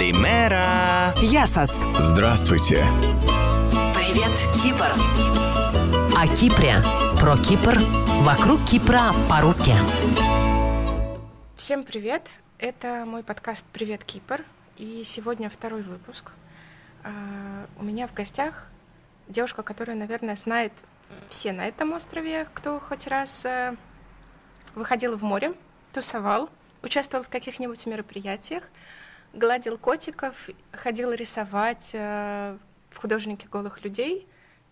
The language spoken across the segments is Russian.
Калимера! Ясас. Здравствуйте. Привет, Кипр. О Кипре. Про Кипр. Вокруг Кипра по-русски. Всем привет! Это мой подкаст «Привет, Кипр». И сегодня второй выпуск. А, У меня в гостях девушка, которая, наверное, знает все на этом острове, кто хоть раз э, выходил в море, тусовал, участвовал в каких-нибудь мероприятиях, гладил котиков, ходил рисовать э, в художнике голых людей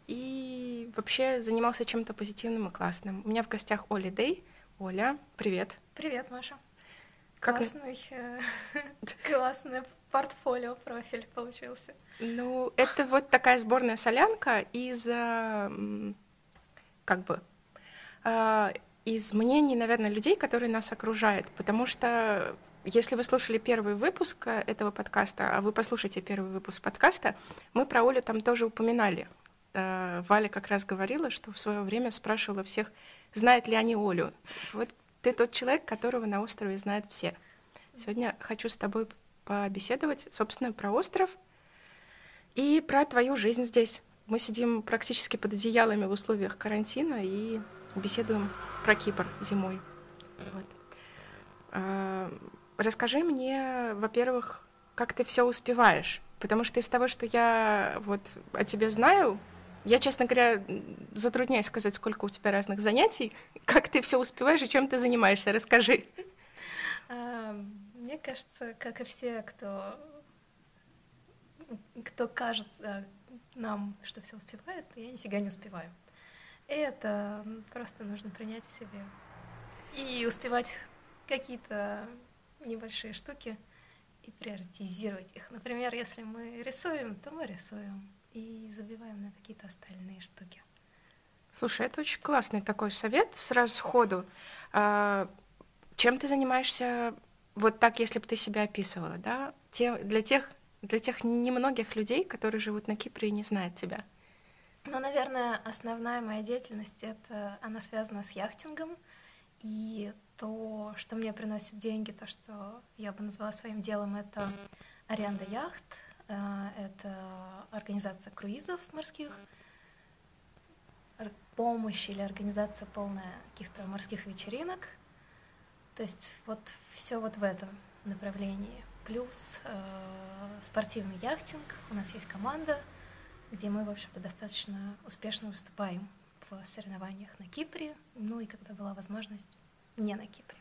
и вообще занимался чем-то позитивным и классным. У меня в гостях Оля Дэй. Оля, привет. Привет, Маша. Как- Классный, э, классный портфолио профиль получился. Ну, это вот такая сборная солянка из, э, как бы, э, из мнений, наверное, людей, которые нас окружают. Потому что если вы слушали первый выпуск э, этого подкаста, а вы послушайте первый выпуск подкаста, мы про Олю там тоже упоминали. Э, Валя как раз говорила, что в свое время спрашивала всех, знают ли они Олю. Вот ты тот человек, которого на острове знают все. Сегодня хочу с тобой побеседовать, собственно, про остров и про твою жизнь здесь. Мы сидим практически под одеялами в условиях карантина и беседуем про Кипр зимой. Вот. Расскажи мне, во-первых, как ты все успеваешь, потому что из того, что я вот о тебе знаю, я, честно говоря, затрудняюсь сказать, сколько у тебя разных занятий, как ты все успеваешь и чем ты занимаешься. Расскажи. А, Мне кажется, как и все, кто, кто кажется нам, что все успевает, я нифига не успеваю. Это просто нужно принять в себе. И успевать какие-то небольшие штуки и приоритизировать их. Например, если мы рисуем, то мы рисуем и забиваем на какие-то остальные штуки. Слушай, это очень классный такой совет сразу сходу. А, Чем ты занимаешься вот так, если бы ты себя описывала, да? Те, для тех для тех немногих людей, которые живут на Кипре и не знают тебя. Ну, наверное, основная моя деятельность это она связана с яхтингом и то, что мне приносит деньги, то, что я бы назвала своим делом, это аренда яхт, э, это организация круизов морских, ор- помощь или организация полная каких-то морских вечеринок. То есть вот все вот в этом направлении. Плюс э, спортивный яхтинг. У нас есть команда, где мы, в общем-то, достаточно успешно выступаем в соревнованиях на Кипре, ну и когда была возможность, не на Кипре.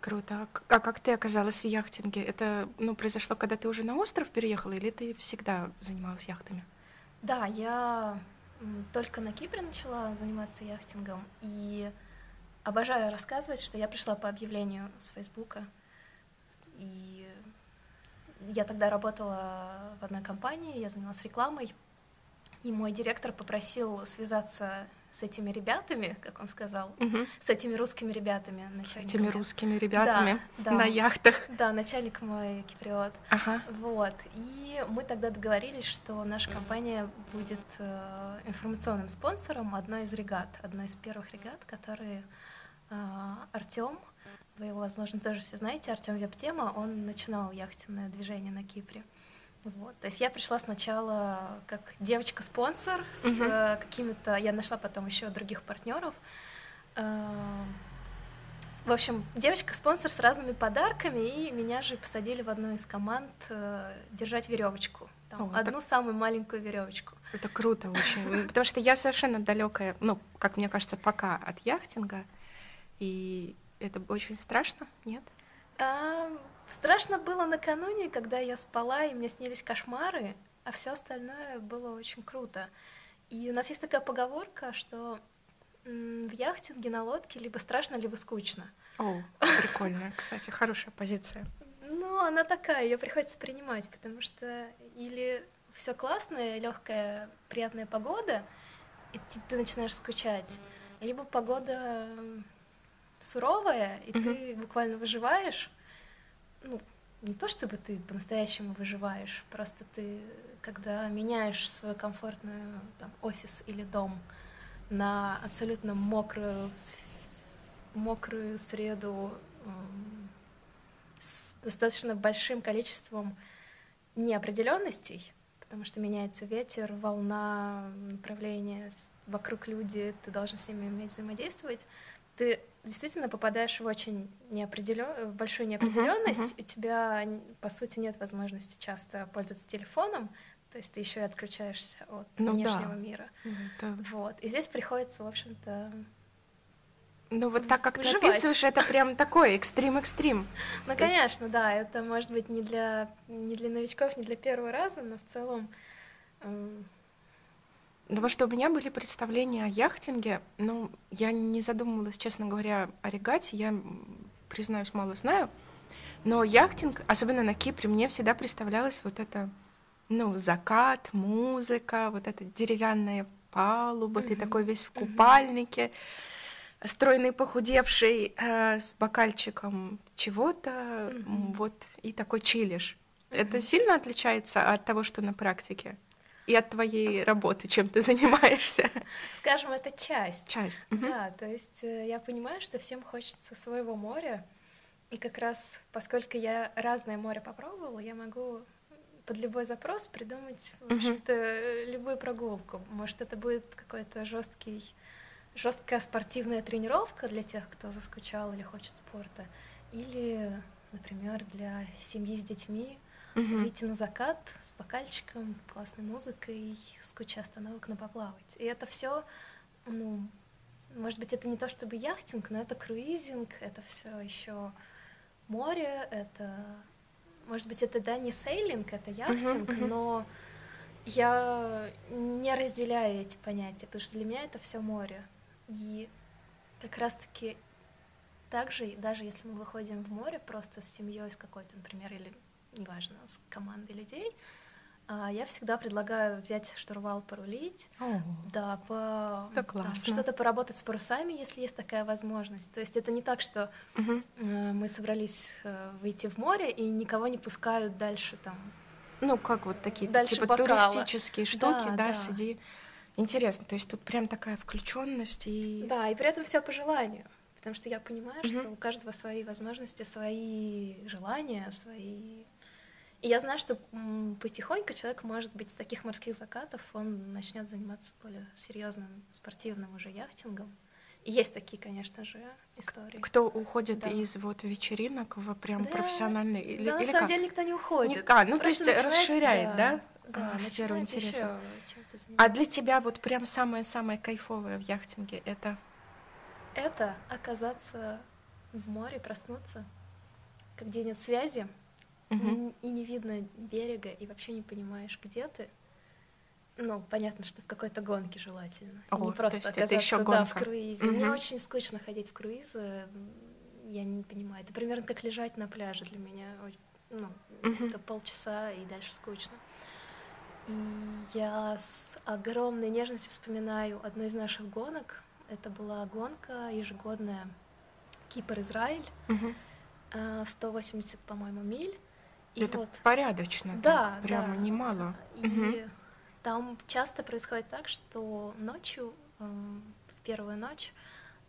Круто. А А как ты оказалась в яхтинге? Это ну, произошло, когда ты уже на остров переехала, или ты всегда занималась яхтами? Да, я только на Кипре начала заниматься яхтингом и обожаю рассказывать, что я пришла по объявлению с Фейсбука. И я тогда работала в одной компании, я занималась рекламой, и мой директор попросил связаться с этими ребятами, как он сказал, Мгм. с этими русскими ребятами, С начальниками. этими русскими ребятами да. на яхтах. Да, начальник мой киприот. Ага. Вот. И мы тогда договорились, что наша компания будет э, информационным спонсором одной из регат, одной из первых регат, которые Артем, вы его, возможно, тоже все знаете, Артем Вебтема, он начинал яхтенное движение на Кипре. Вот. То есть я пришла сначала как девочка-спонсор с Мгм. э, какими-то... Я нашла потом еще других партнеров. Э, В общем, девочка-спонсор с разными подарками, и меня же посадили в одну из команд э, держать веревочку. Там, О, одну самую маленькую веревочку. Это круто очень. М, Потому что я совершенно далекая, ну, как мне кажется, пока от яхтинга. И это очень страшно, нет? Страшно было накануне, когда я спала, и мне снились кошмары, а все остальное было очень круто. И у нас есть такая поговорка, что в яхтинге на лодке либо страшно, либо скучно. О, прикольно, кстати, хорошая позиция. Ну, она такая, ее приходится принимать, потому что или все классное, легкая, приятная погода, и ты, ты начинаешь скучать, либо погода суровая, и ты буквально выживаешь. Ну, не то чтобы ты по-настоящему выживаешь, просто ты, когда меняешь свою комфортную там, офис или дом на абсолютно мокрую, мокрую среду с достаточно большим количеством неопределенностей, потому что меняется ветер, волна, направление, вокруг люди, ты должен с ними уметь взаимодействовать. Ты действительно попадаешь в очень неопределен... в большую неопределенность, uh-huh, uh-huh. у тебя, по сути, нет возможности часто пользоваться телефоном, то есть ты еще и отключаешься от ну, внешнего да. мира. Это... Вот. И здесь приходится, в общем-то, ну вот так, как выживать. ты описываешь, это прям такой экстрим-экстрим. Ну, конечно, да, это может быть не для, не для новичков, не для первого раза, но в целом... Потому что у меня были представления о яхтинге, ну, я не задумывалась, честно говоря, о регате, я, признаюсь, мало знаю, но яхтинг, особенно на Кипре, мне всегда представлялось вот это, ну, закат, музыка, вот эта деревянная палуба, mm-hmm. ты такой весь в купальнике, mm-hmm стройный, похудевший, э, с бокальчиком чего-то, mm-hmm. вот, и такой чилишь. Mm-hmm. Это сильно отличается от того, что на практике? И от твоей работы, чем ты занимаешься? Скажем, это часть. Часть. Да, то есть э, я понимаю, что всем хочется своего моря, и как раз, поскольку я разное море попробовала, я могу под любой запрос придумать, mm-hmm. любую прогулку. Может, это будет какой-то жесткий жесткая спортивная тренировка для тех, кто заскучал или хочет спорта, или, например, для семьи с детьми угу. выйти на закат с бокальчиком, классной музыкой, с кучей остановок на поплавать. И это все, ну, может быть, это не то чтобы яхтинг, но это круизинг, это все еще море, это, может быть, это да не сейлинг, это яхтинг, uh-huh. но я не разделяю эти понятия, потому что для меня это все море. И как раз-таки также, даже если мы выходим в море просто с семьей, с какой-то, например, или неважно, с командой людей, а, я всегда предлагаю взять штурвал, порулить, О, да, по там, что-то поработать с парусами, если есть такая возможность. То есть это не так, что угу. мы собрались э, выйти в море и никого не пускают дальше там. Ну как вот такие дальше типа бокала. туристические штуки, да, да, да, сиди. Интересно, то есть тут прям такая включенность и. Да, и при этом все по желанию. Потому что я понимаю, mm-hmm. что у каждого свои возможности, свои желания, свои. И я знаю, что потихоньку человек, может быть, с таких морских закатов он начнет заниматься более серьезным спортивным уже яхтингом. И есть такие, конечно же, истории. Кто уходит да. из вот вечеринок в прям да. профессиональный или, да, или на самом как? деле никто не уходит. Не, а, ну Просто то есть начинает, расширяет, да? да? да, а, сферу интереса. А для тебя вот прям самое-самое кайфовое в яхтинге это? Это оказаться в море, проснуться, где нет связи, угу. и не видно берега, и вообще не понимаешь, где ты. Ну, понятно, что в какой-то гонке желательно. О, не просто то есть это еще гонка. Да, в круизе. Угу. Мне очень скучно ходить в круизы. Я не понимаю. Это примерно как лежать на пляже для меня. Ну, угу. это полчаса и дальше скучно. И я с огромной нежностью вспоминаю одну из наших гонок. Это была гонка ежегодная Кипр-Израиль. Угу. 180, по-моему, миль. И это вот... порядочно, да, прямо да. немало. И угу. там часто происходит так, что ночью, эм, в первую ночь,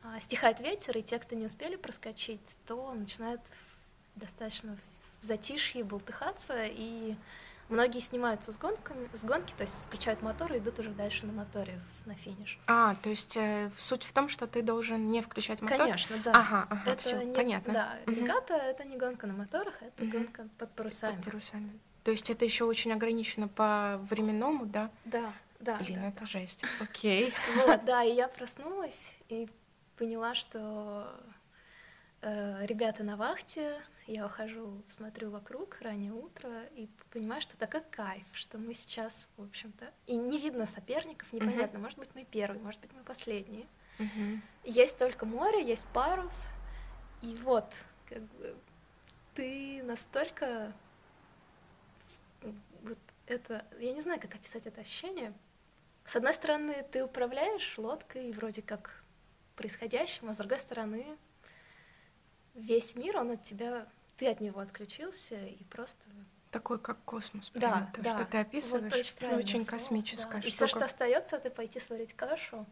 а, стихает ветер, и те, кто не успели проскочить, то начинают достаточно в затишье болтыхаться и Многие снимаются с, гонками, с гонки, то есть включают мотор и идут уже дальше на моторе на финиш. А, то есть э, суть в том, что ты должен не включать мотор? Конечно, да. Ага, ага, это все, не, понятно. Да, угу. регата — это не гонка на моторах, это угу. гонка под парусами. Под парусами. То есть это еще очень ограничено по временному, да? Да, да. Блин, да, это да. жесть. Окей. Вот, да, и я проснулась и поняла, что э, ребята на вахте, я ухожу, смотрю вокруг, раннее утро, и понимаю, что такой кайф, что мы сейчас, в общем-то, и не видно соперников, непонятно, uh-huh. может быть, мы первые, может быть, мы последние. Uh-huh. Есть только море, есть парус, и вот, как бы, ты настолько вот это, я не знаю, как описать это ощущение. С одной стороны, ты управляешь лодкой вроде как происходящим, а с другой стороны, весь мир, он от тебя ты от него отключился и просто такой как космос, прям, да, то, да. что ты описываешь, вот очень, очень космическое. Да. И все, что остается, это пойти сварить кашу,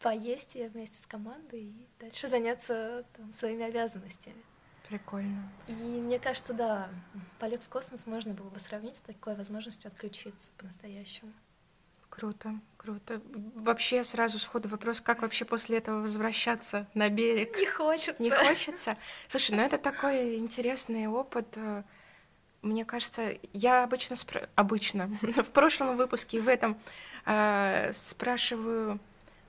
поесть ее вместе с командой и дальше заняться там, своими обязанностями. Прикольно. И мне кажется, да, полет в космос можно было бы сравнить с такой возможностью отключиться по-настоящему. Круто, круто. Вообще сразу сходу вопрос, как вообще после этого возвращаться на берег? Не хочется. Не хочется? Слушай, ну это такой интересный опыт. Мне кажется, я обычно, спра- обычно в прошлом выпуске и в этом э, спрашиваю,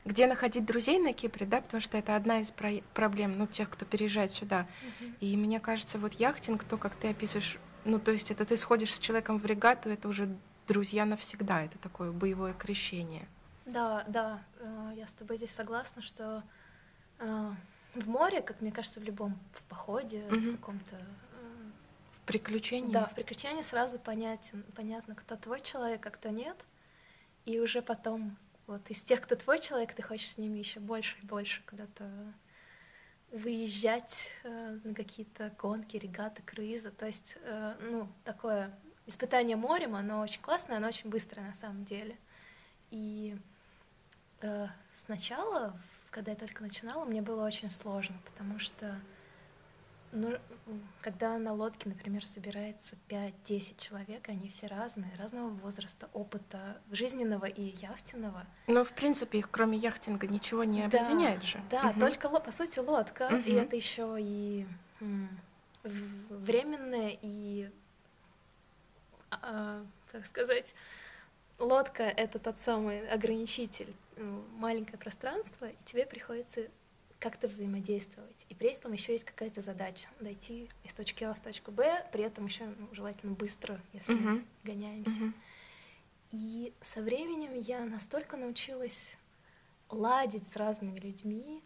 где находить друзей на Кипре, да, потому что это одна из про- проблем, ну, тех, кто переезжает сюда. Мгм. И мне кажется, вот яхтинг, то, как ты описываешь, ну, то есть это ты сходишь с человеком в регату, это уже друзья навсегда, это такое боевое крещение. Да, да, э, я с тобой здесь согласна, что э, в море, как мне кажется, в любом в походе, Мгм. в каком-то В приключении. Да, в приключении сразу понятен, понятно, кто твой человек, а кто нет. И уже потом, вот из тех, кто твой человек, ты хочешь с ними еще больше и больше куда-то выезжать э, на какие-то гонки, регаты, круизы. То есть, э, ну, такое испытание морем, оно очень классное, оно очень быстрое на самом деле. И э, сначала, когда я только начинала, мне было очень сложно, потому что ну, когда на лодке, например, собирается 5-10 человек, и они все разные, разного возраста, опыта жизненного и яхтенного. Но, в принципе, их кроме яхтинга ничего не Да, объединяет же. Да, Мгм. только, по сути, лодка, и Мгм. это еще и временное, и, как сказать, лодка — это тот самый ограничитель, м, маленькое пространство, и тебе приходится как-то взаимодействовать. И при этом еще есть какая-то задача — дойти из точки А в точку Б, при этом еще ну, желательно быстро, если мы Мгм. гоняемся. Мгм. И со временем я настолько научилась ладить с разными людьми,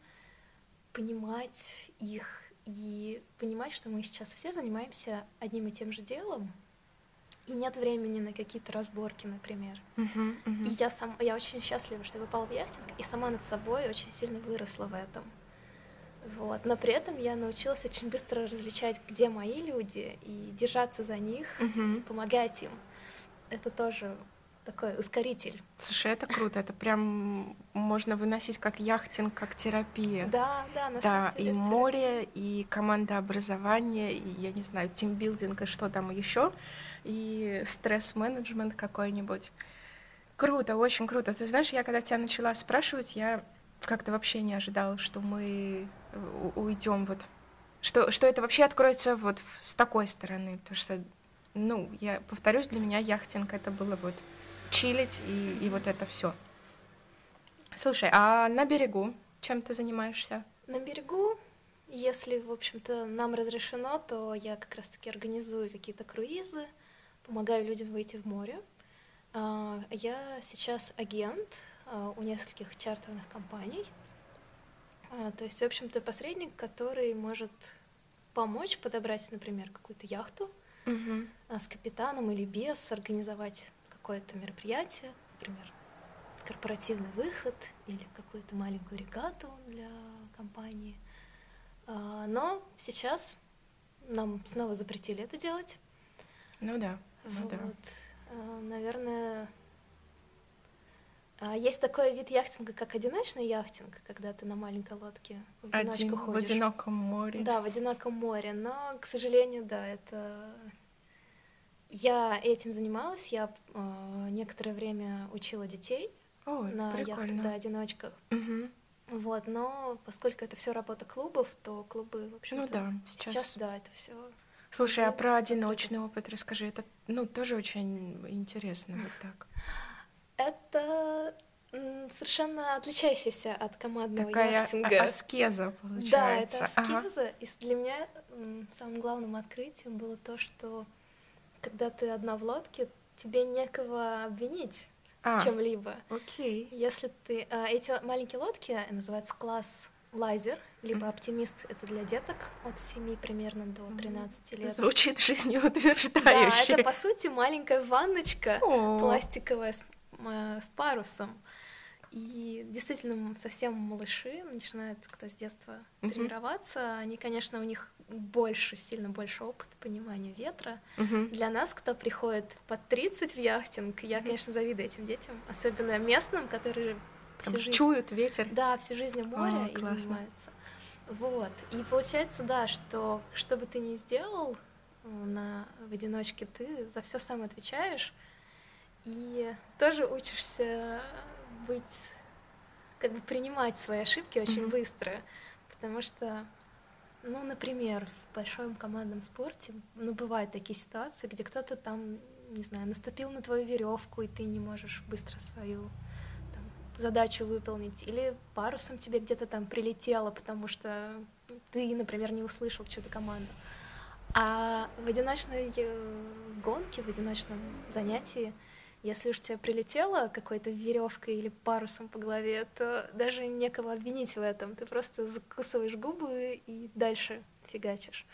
понимать их и понимать, что мы сейчас все занимаемся одним и тем же делом, и нет времени на какие-то разборки, например. Мгм. Мгм. И я, сам, я очень счастлива, что я попала в яхтинг, и сама над собой очень сильно выросла в этом. Вот. Но при этом я научилась очень быстро различать, где мои люди, и держаться за них, Мгм. помогать им. Это тоже такой ускоритель. Слушай, это круто, это прям можно выносить как яхтинг, как терапия. Да, да, на Да, самом и деле. море, и команда образования, и, я не знаю, тимбилдинг, и что там еще, и стресс-менеджмент какой-нибудь. Круто, очень круто. Ты знаешь, я когда тебя начала спрашивать, я как-то вообще не ожидала, что мы у- уйдем вот, что, что это вообще откроется вот с такой стороны, потому что, ну, я повторюсь, для меня яхтинг это было вот чилить и, и вот это все. Слушай, а на берегу чем ты занимаешься? На берегу, если, в общем-то, нам разрешено, то я как раз-таки организую какие-то круизы, помогаю людям выйти в море. А, Я сейчас агент а, у нескольких чартерных компаний. А, То есть, в общем-то, посредник, который может помочь подобрать, например, какую-то яхту а, с капитаном или без, организовать какое-то мероприятие, например, корпоративный выход или какую-то маленькую регату для компании. Но сейчас нам снова запретили это делать. Ну да, ну да. Вот. А, Наверное, а, есть такой вид яхтинга, как одиночный яхтинг, когда ты на маленькой лодке в одиночку Один в ходишь. одиноком море. Да, в одиноком море. Но, к сожалению, да, это... Я этим занималась, я э, некоторое время учила детей Ой, на яхтах, да, одиночках. Мгм. Вот, но поскольку это все работа клубов, то клубы, в общем-то, Ну да, сейчас. сейчас, да, это все. Слушай, а Ну, про одиночный опыт расскажи. Это, ну, тоже очень интересно вот так. Это совершенно отличающаяся от командного Такая яхтинга. а- аскеза Да, получается. это Ага. аскеза. И с- для меня самым главным открытием было то, что когда ты одна в лодке, тебе некого обвинить А, в чем-либо. окей. Если ты... а, эти маленькие лодки называются класс лазер, либо оптимист, это для деток от 7 примерно до 13 лет. Звучит Да, жизнеутверждающе. это по сути маленькая ванночка О, пластиковая с, м, с парусом. И действительно, совсем малыши начинают, кто с детства Мгм. тренироваться, они, конечно, у них больше, сильно больше опыта, понимания ветра. мгм. Для нас, кто приходит под 30 в яхтинг, я, Мгм. конечно, завидую этим детям, особенно местным, которые всю жизнь... чуют ветер. Да, всю жизнь у моря О, и классно. занимаются. Вот. И получается, да, что что бы ты ни сделал э, на, в одиночке, ты за все сам отвечаешь. И тоже учишься быть, как бы принимать свои ошибки очень mm-hmm. быстро. Потому что, ну, например, в большом командном спорте, ну, бывают такие ситуации, где кто-то там, не знаю, наступил на твою веревку, и ты не можешь быстро свою задачу выполнить, или парусом тебе где-то там прилетело, потому что ты, например, не услышал чью-то команду. А в одиночной э, гонке, в одиночном занятии, если уж тебе прилетело какой-то веревкой или парусом по голове, то даже некого обвинить в этом. Ты просто закусываешь губы и дальше фигачишь.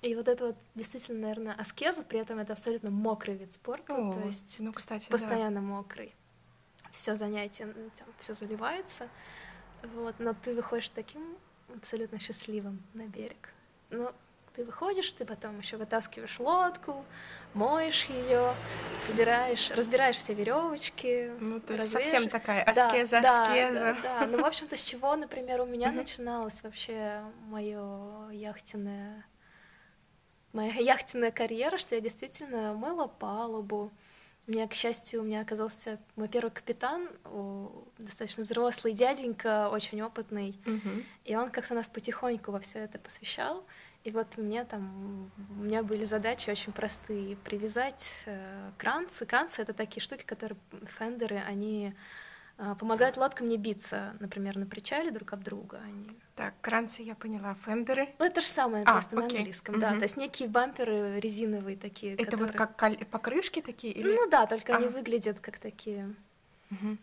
И вот это вот действительно, наверное, аскеза, при этом это абсолютно мокрый вид спорта, О, то есть ну, кстати, постоянно да. мокрый все занятие, ну, там, все заливается, вот, но ты выходишь таким абсолютно счастливым на берег. Но ты выходишь, ты потом еще вытаскиваешь лодку, моешь ее, собираешь, разбираешь все веревочки. Ну, то есть совсем такая аскеза, да, аскеза. Да, да, да. Ну, в общем-то, с чего, например, у меня начиналась вообще мое яхтенное моя яхтенная карьера, что я действительно мыла палубу, у меня, к счастью, у меня оказался мой первый капитан, достаточно взрослый дяденька, очень опытный, угу. и он как-то нас потихоньку во все это посвящал. И вот мне там, у меня были задачи очень простые. Привязать э, кранцы. Кранцы — это такие штуки, которые фендеры, они э, помогают лодкам не биться, например, на причале друг об друга. Они так, кранцы я поняла, фендеры. Ну, это же самое а, просто окей. на английском, угу. да. То есть некие бамперы резиновые такие. Это которые... вот как каль... покрышки такие? Или... Ну да, только а. они выглядят как такие. Угу.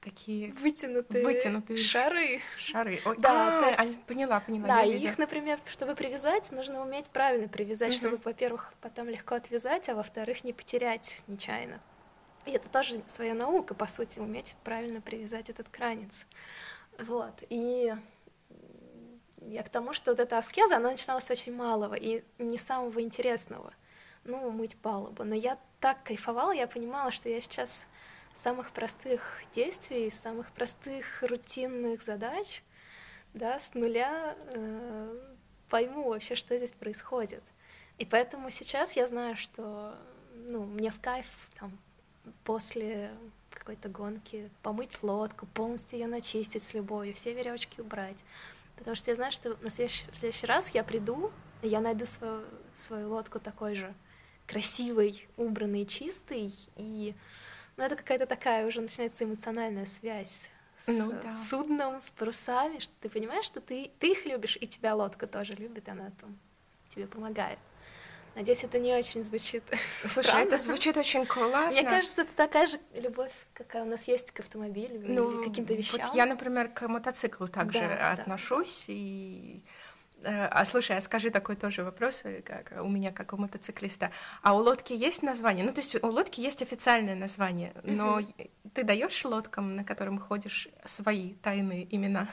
Такие вытянутые, вытянутые шары. Шары. О, да, а, есть... поняла, поняла. Да, и их, например, чтобы привязать, нужно уметь правильно привязать, угу. чтобы, во-первых, потом легко отвязать, а во-вторых, не потерять нечаянно. И это тоже своя наука, по сути, уметь правильно привязать этот кранец. Вот. И я к тому, что вот эта аскеза, она начиналась с очень малого и не самого интересного. Ну, мыть палубу. Но я так кайфовала, я понимала, что я сейчас самых простых действий, самых простых рутинных задач, да, с нуля э, пойму вообще, что здесь происходит. И поэтому сейчас я знаю, что ну, мне в кайф там, после какой-то гонки помыть лодку, полностью ее начистить с любовью, все веревочки убрать, Потому что я знаю, что на следующий, в следующий раз я приду, и я найду свою, свою лодку такой же красивой, убранной, чистой, и ну, это какая-то такая уже начинается эмоциональная связь с ну, да. судном, с парусами, что ты понимаешь, что ты, ты их любишь, и тебя лодка тоже любит, она там тебе помогает. Надеюсь, это не очень звучит. Слушай, странно. это звучит очень классно. Мне кажется, это такая же любовь, какая у нас есть к автомобилю ну, или каким-то вещам. Вот я, например, к мотоциклу также да, отношусь. Да. И... Э, а слушай, а скажи такой тоже вопрос, э, как у меня, как у мотоциклиста. А у лодки есть название? Ну, то есть у лодки есть официальное название, но uh-huh. ты даешь лодкам, на котором ходишь, свои тайные имена?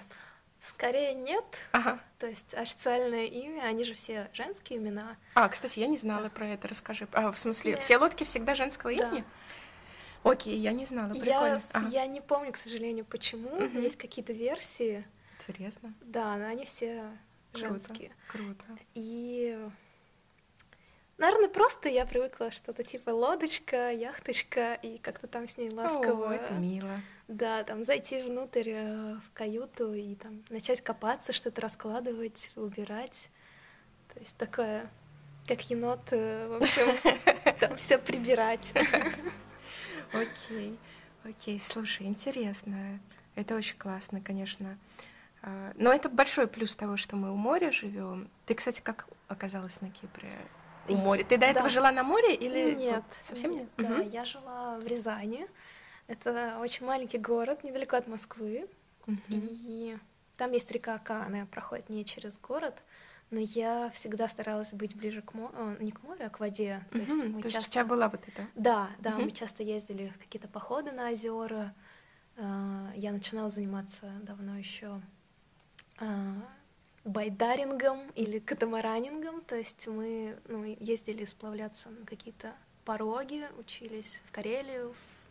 Скорее нет. Ага. То есть официальное имя, они же все женские имена. А, кстати, я не знала про это, расскажи. А, в смысле, нет. все лодки всегда женского да. имени? Окей, я не знала, прикольно. Я, ага. я не помню, к сожалению, почему. Угу. Есть какие-то версии. Интересно. Да, но они все женские. Круто. И Наверное, просто я привыкла что-то типа лодочка, яхточка, и как-то там с ней ласково. О, это мило. Да, там зайти внутрь э, в каюту и там начать копаться, что-то раскладывать, убирать. То есть такое, как енот, э, в общем, там все прибирать. Окей, окей, слушай, интересно. Это очень классно, конечно. А, но это большой плюс того, что мы у моря живем. Ты, кстати, как оказалась на Кипре? У моря. Ты до этого да. жила на море или нет? Совсем нет? Да, угу. я жила в Рязани. Это очень маленький город, недалеко от Москвы. Угу. И там есть река Ака, она проходит не через город, но я всегда старалась быть ближе к морю, э, не к морю, а к воде. То есть, мы То часто... есть у тебя была вот эта? Да, да, мы часто ездили в какие-то походы на озера. А, я начинала заниматься давно еще а, байдарингом или катамаранингом, то есть мы ну, ездили сплавляться на какие-то пороги, учились в Карелию, в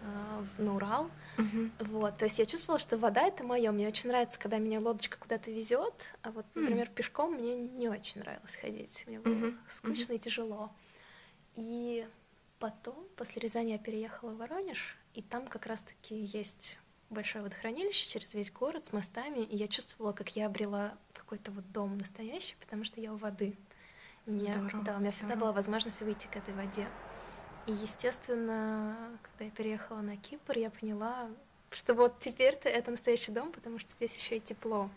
э, на Урал. Мгм. Вот, то есть я чувствовала, что вода это мое. Мне очень нравится, когда меня лодочка куда-то везет, а вот, например, пешком мне не очень нравилось ходить. Мне было Мгм, скучно и тяжело. И потом, после Рязани, я переехала в Воронеж, и там как раз-таки есть большое водохранилище через весь город с мостами, и я чувствовала, как я обрела какой-то вот дом настоящий, потому что я у воды. Мне- Здорово, да, у меня всегда здорово. была возможность выйти к этой воде. И, естественно, когда я переехала на Кипр, я поняла, что вот теперь-то это настоящий дом, потому что здесь еще и тепло.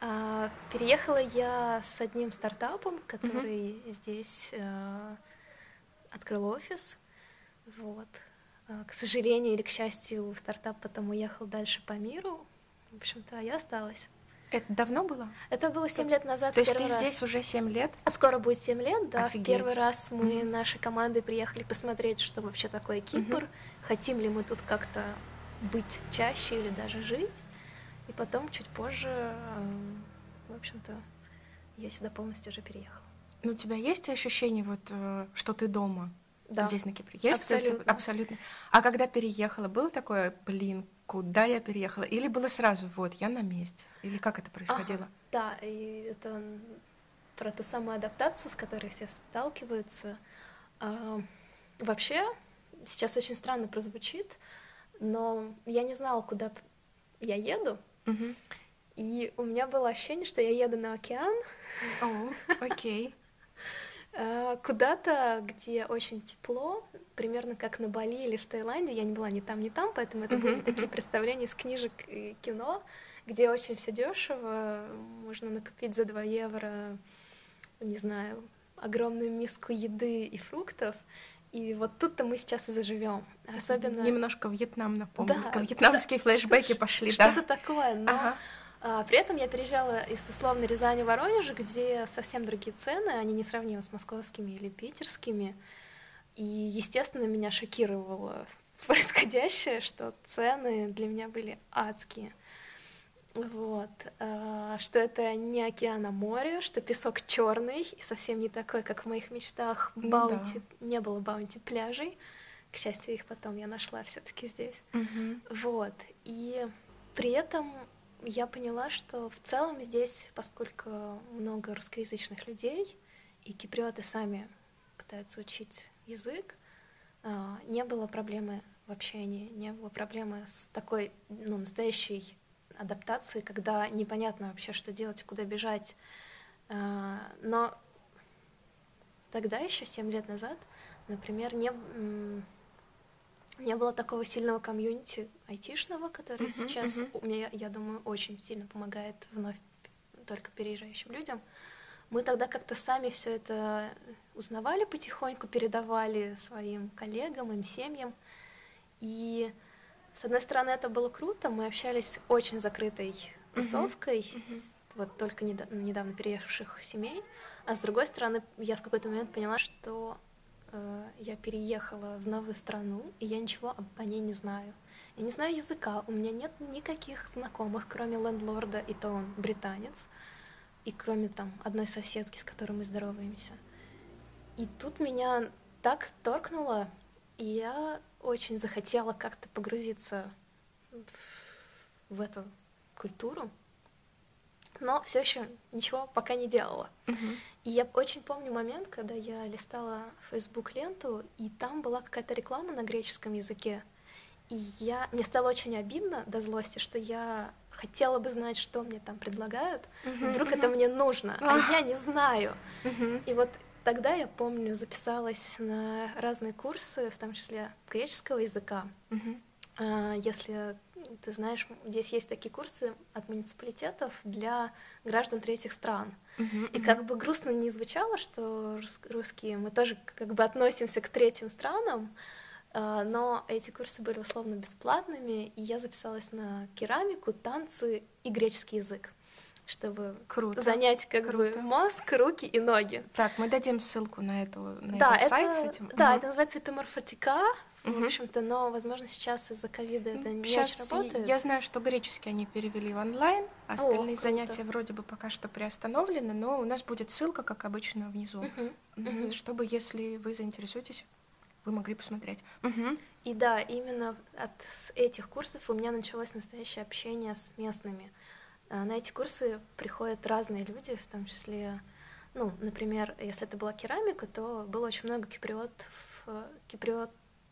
А, переехала я с одним стартапом, который здесь э, открыл офис. Вот. А, к сожалению или к счастью, стартап потом уехал дальше по миру. В общем-то, а я осталась. Это давно было? Это было 7 лет назад. То есть ты раз. здесь уже 7 лет? Скоро будет 7 лет, да. Офигеть. В первый раз мы Мгм. нашей командой приехали посмотреть, что вообще такое Кипр, хотим ли мы тут как-то быть чаще или даже жить. И потом, чуть позже, эм, в общем-то, я сюда полностью уже переехала. Ну, у тебя есть ощущение, вот, э, что ты дома? Да. Здесь, на Кипре? Есть? То есть, Абсолютно. абсолютно. А когда переехала, было такое, блин, куда я переехала? Или было сразу, вот, я на месте? Или как это происходило? Ага, да, и это про ту самую адаптацию, с которой все сталкиваются. А, вообще, сейчас очень странно прозвучит, но я не знала, куда я еду, Мгм. и у меня было ощущение, что я еду на океан, О, окей. А, куда-то, где очень тепло, примерно как на Бали или в Таиланде. Я не была ни там, ни там, поэтому это были такие представления из книжек и кино, где очень все дешево, можно накупить за 2 евро, не знаю, огромную миску еды и фруктов. И вот тут-то мы сейчас и заживем. Особенно Немножко Вьетнам напомнил. Да, Вьетнамские да, флешбеки что пошли, что-то да? такое, но Ага. А, при этом я переезжала из условно Рязани в Воронеж, где совсем другие цены, они несравнимы с московскими или питерскими. И, естественно, меня шокировало происходящее, что цены для меня были адские. Вот, а, что это не океан, а море, что песок черный и совсем не такой, как в моих мечтах. Ну Баунти не было баунти пляжей. К счастью, их потом я нашла все-таки здесь. Мгм. Вот. И при этом я поняла, что в целом здесь, поскольку много русскоязычных людей, и киприоты сами пытаются учить язык, а, не было проблемы в общении, не было проблемы с такой ну, настоящей адаптацией, когда непонятно вообще, что делать, куда бежать. А, Но тогда, еще 7 лет назад, например, не, не было такого сильного комьюнити айтишного, который Мгм, сейчас, у меня, я думаю, очень сильно помогает вновь только переезжающим людям. Мы тогда как-то сами все это узнавали потихоньку, передавали своим коллегам, им семьям. И с одной стороны, это было круто, мы общались с очень закрытой тусовкой, с вот только недавно переехавших семей. А с другой стороны, я в какой-то момент поняла, что я переехала в новую страну, и я ничего о ней не знаю. Я не знаю языка, у меня нет никаких знакомых, кроме лендлорда, и то он британец, и кроме там одной соседки, с которой мы здороваемся. И тут меня так торкнуло, и я очень захотела как-то погрузиться в, в эту культуру, но все еще ничего пока не делала. Мгм. И я очень помню момент, когда я листала Facebook ленту, и там была какая-то реклама на греческом языке. И я, мне стало очень обидно до злости, что я хотела бы знать, что мне там предлагают. Мгм, Вдруг мгм. это мне нужно, а Ах. я не знаю. Мгм. И вот тогда я помню, записалась на разные курсы, в том числе греческого языка. А, Если ты знаешь, здесь есть такие курсы от муниципалитетов для граждан третьих стран. Мгм. И как бы грустно не звучало, что рус- русские, мы тоже как бы относимся к третьим странам, а, но эти курсы были условно бесплатными, и я записалась на керамику, танцы и греческий язык, чтобы Круто. занять как Круто. бы мозг, руки и ноги. Так, мы дадим ссылку на, эту, на да, этот это, сайт с этим. да, Мгм. это называется эпиморфотика, в Мгм. общем-то, но, возможно, сейчас из-за ковида это не Щас очень работает. Я знаю, что греческий они перевели в онлайн, а остальные круто. занятия вроде бы пока что приостановлены, но у нас будет ссылка, как обычно, внизу. Мгм. Чтобы, если вы заинтересуетесь, вы могли посмотреть. Угу. И да, именно от этих курсов у меня началось настоящее общение с местными. А, на эти курсы приходят разные люди, в том числе, ну, например, если это была керамика, то было очень много киприотов,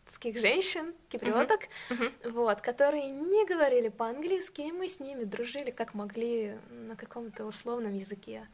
киприотских женщин, киприоток, uh-huh. вот, которые не говорили по-английски, и мы с ними дружили как могли на каком-то условном языке.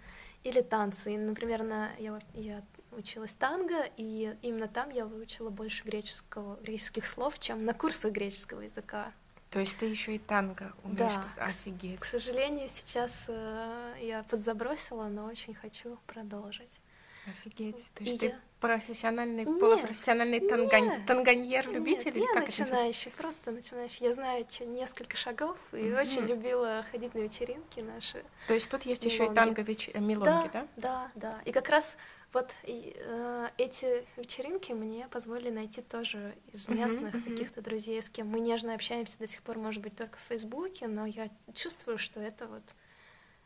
Или танцы. Например, на, я, я училась танго, и именно там я выучила больше греческого, греческих слов, чем на курсах греческого языка. То есть ты еще и танго умеешь? Да. Офигеть. К сожалению, сейчас э, я подзабросила, но очень хочу продолжить. Офигеть. То есть и ты я... профессиональный, нет, полупрофессиональный тангань... танганьер, любитель? Нет, или я как начинающий, просто начинающий. Я знаю несколько шагов и mm-hmm. очень любила ходить на вечеринки наши. То есть тут есть еще и танго веч... милонги, да? Да, да, да. И как раз вот и, э, эти вечеринки мне позволили найти тоже из местных uh-huh, каких-то друзей, с кем мы нежно общаемся до сих пор, может быть, только в Фейсбуке, но я чувствую, что это вот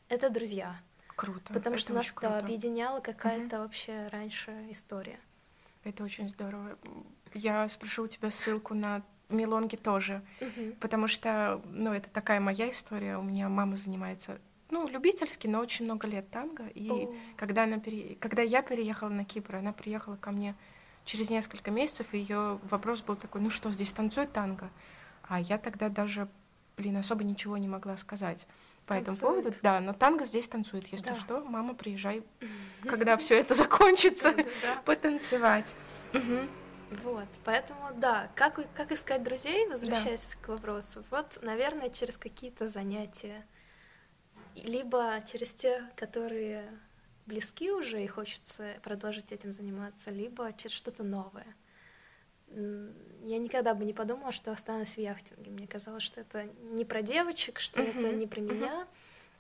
это друзья. Круто. Потому это что нас круто. объединяла какая-то uh-huh. вообще раньше история. Это очень здорово. Я спрошу у тебя ссылку на Милонги тоже, uh-huh. потому что, ну, это такая моя история. У меня мама занимается ну, любительский, но очень много лет танго. И oh. когда, она пере... когда я переехала на Кипр, она приехала ко мне через несколько месяцев, и ее вопрос был такой, ну что, здесь танцует танго? А я тогда даже, блин, особо ничего не могла сказать по танцует. этому поводу. Да, но танго здесь танцует. Если да. что, мама, приезжай, когда все это закончится, потанцевать. Вот, поэтому да, как, как искать друзей, возвращаясь к вопросу, вот, наверное, через какие-то занятия, либо через тех, которые близки уже и хочется продолжить этим заниматься, либо через что-то новое. Я никогда бы не подумала, что останусь в яхтинге. Мне казалось, что это не про девочек, что uh-huh. это не про uh-huh. меня.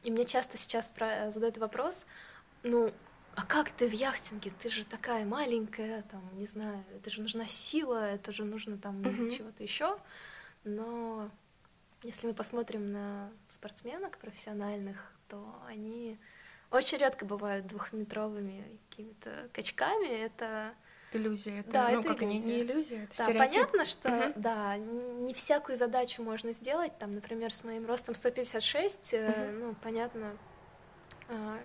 И мне часто сейчас про... задают вопрос, ну, а как ты в яхтинге? Ты же такая маленькая, там, не знаю, это же нужна сила, это же нужно там uh-huh. чего-то еще. Но если мы посмотрим на спортсменок профессиональных, то они очень редко бывают двухметровыми какими-то качками. Это иллюзия. Это, да, ну, это как иллюзия. не, не иллюзия, это да, стереотип. понятно, что угу. да, не всякую задачу можно сделать. Там, например, с моим ростом 156, угу. э, ну, понятно, э,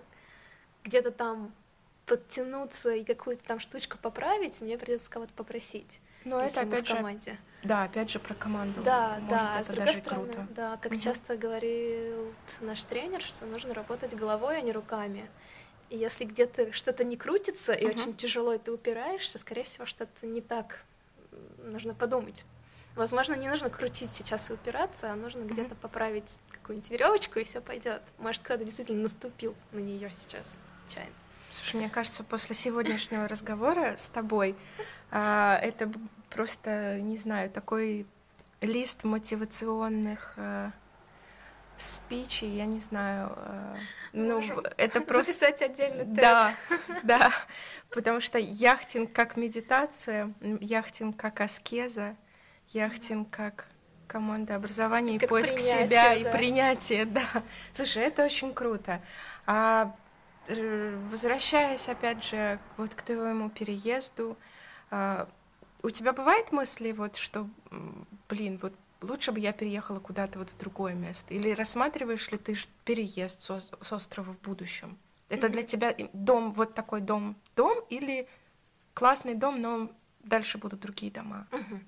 где-то там подтянуться и какую-то там штучку поправить, мне придется кого-то попросить. Но это опять же, команде. да, опять же про команду. Да, Может, да. Это с другой стороны, круто. да, как угу. часто говорил наш тренер, что нужно работать головой, а не руками. И если где-то что-то не крутится и угу. очень тяжело, и ты упираешься, скорее всего, что-то не так. Нужно подумать. Возможно, не нужно крутить сейчас и упираться, а нужно mm где-то поправить какую-нибудь веревочку, и все пойдет. Может, кто-то действительно наступил на нее сейчас чайно. Слушай, мне кажется, после сегодняшнего разговора с тобой а, это просто, не знаю, такой лист мотивационных а, спичей, я не знаю. А, ну, это просто... Записать отдельно Да, да, потому что яхтинг как медитация, яхтинг как аскеза, яхтинг как команда образования как и поиск себя да. и принятие, да. Слушай, это очень круто. А возвращаясь опять же вот к твоему переезду, а, у тебя бывает мысли, вот, что, блин, вот лучше бы я переехала куда-то вот в другое место? Или рассматриваешь ли ты переезд с, с острова в будущем? Это mm-hmm. для тебя дом, вот такой дом, дом или классный дом, но дальше будут другие дома? Mm-hmm.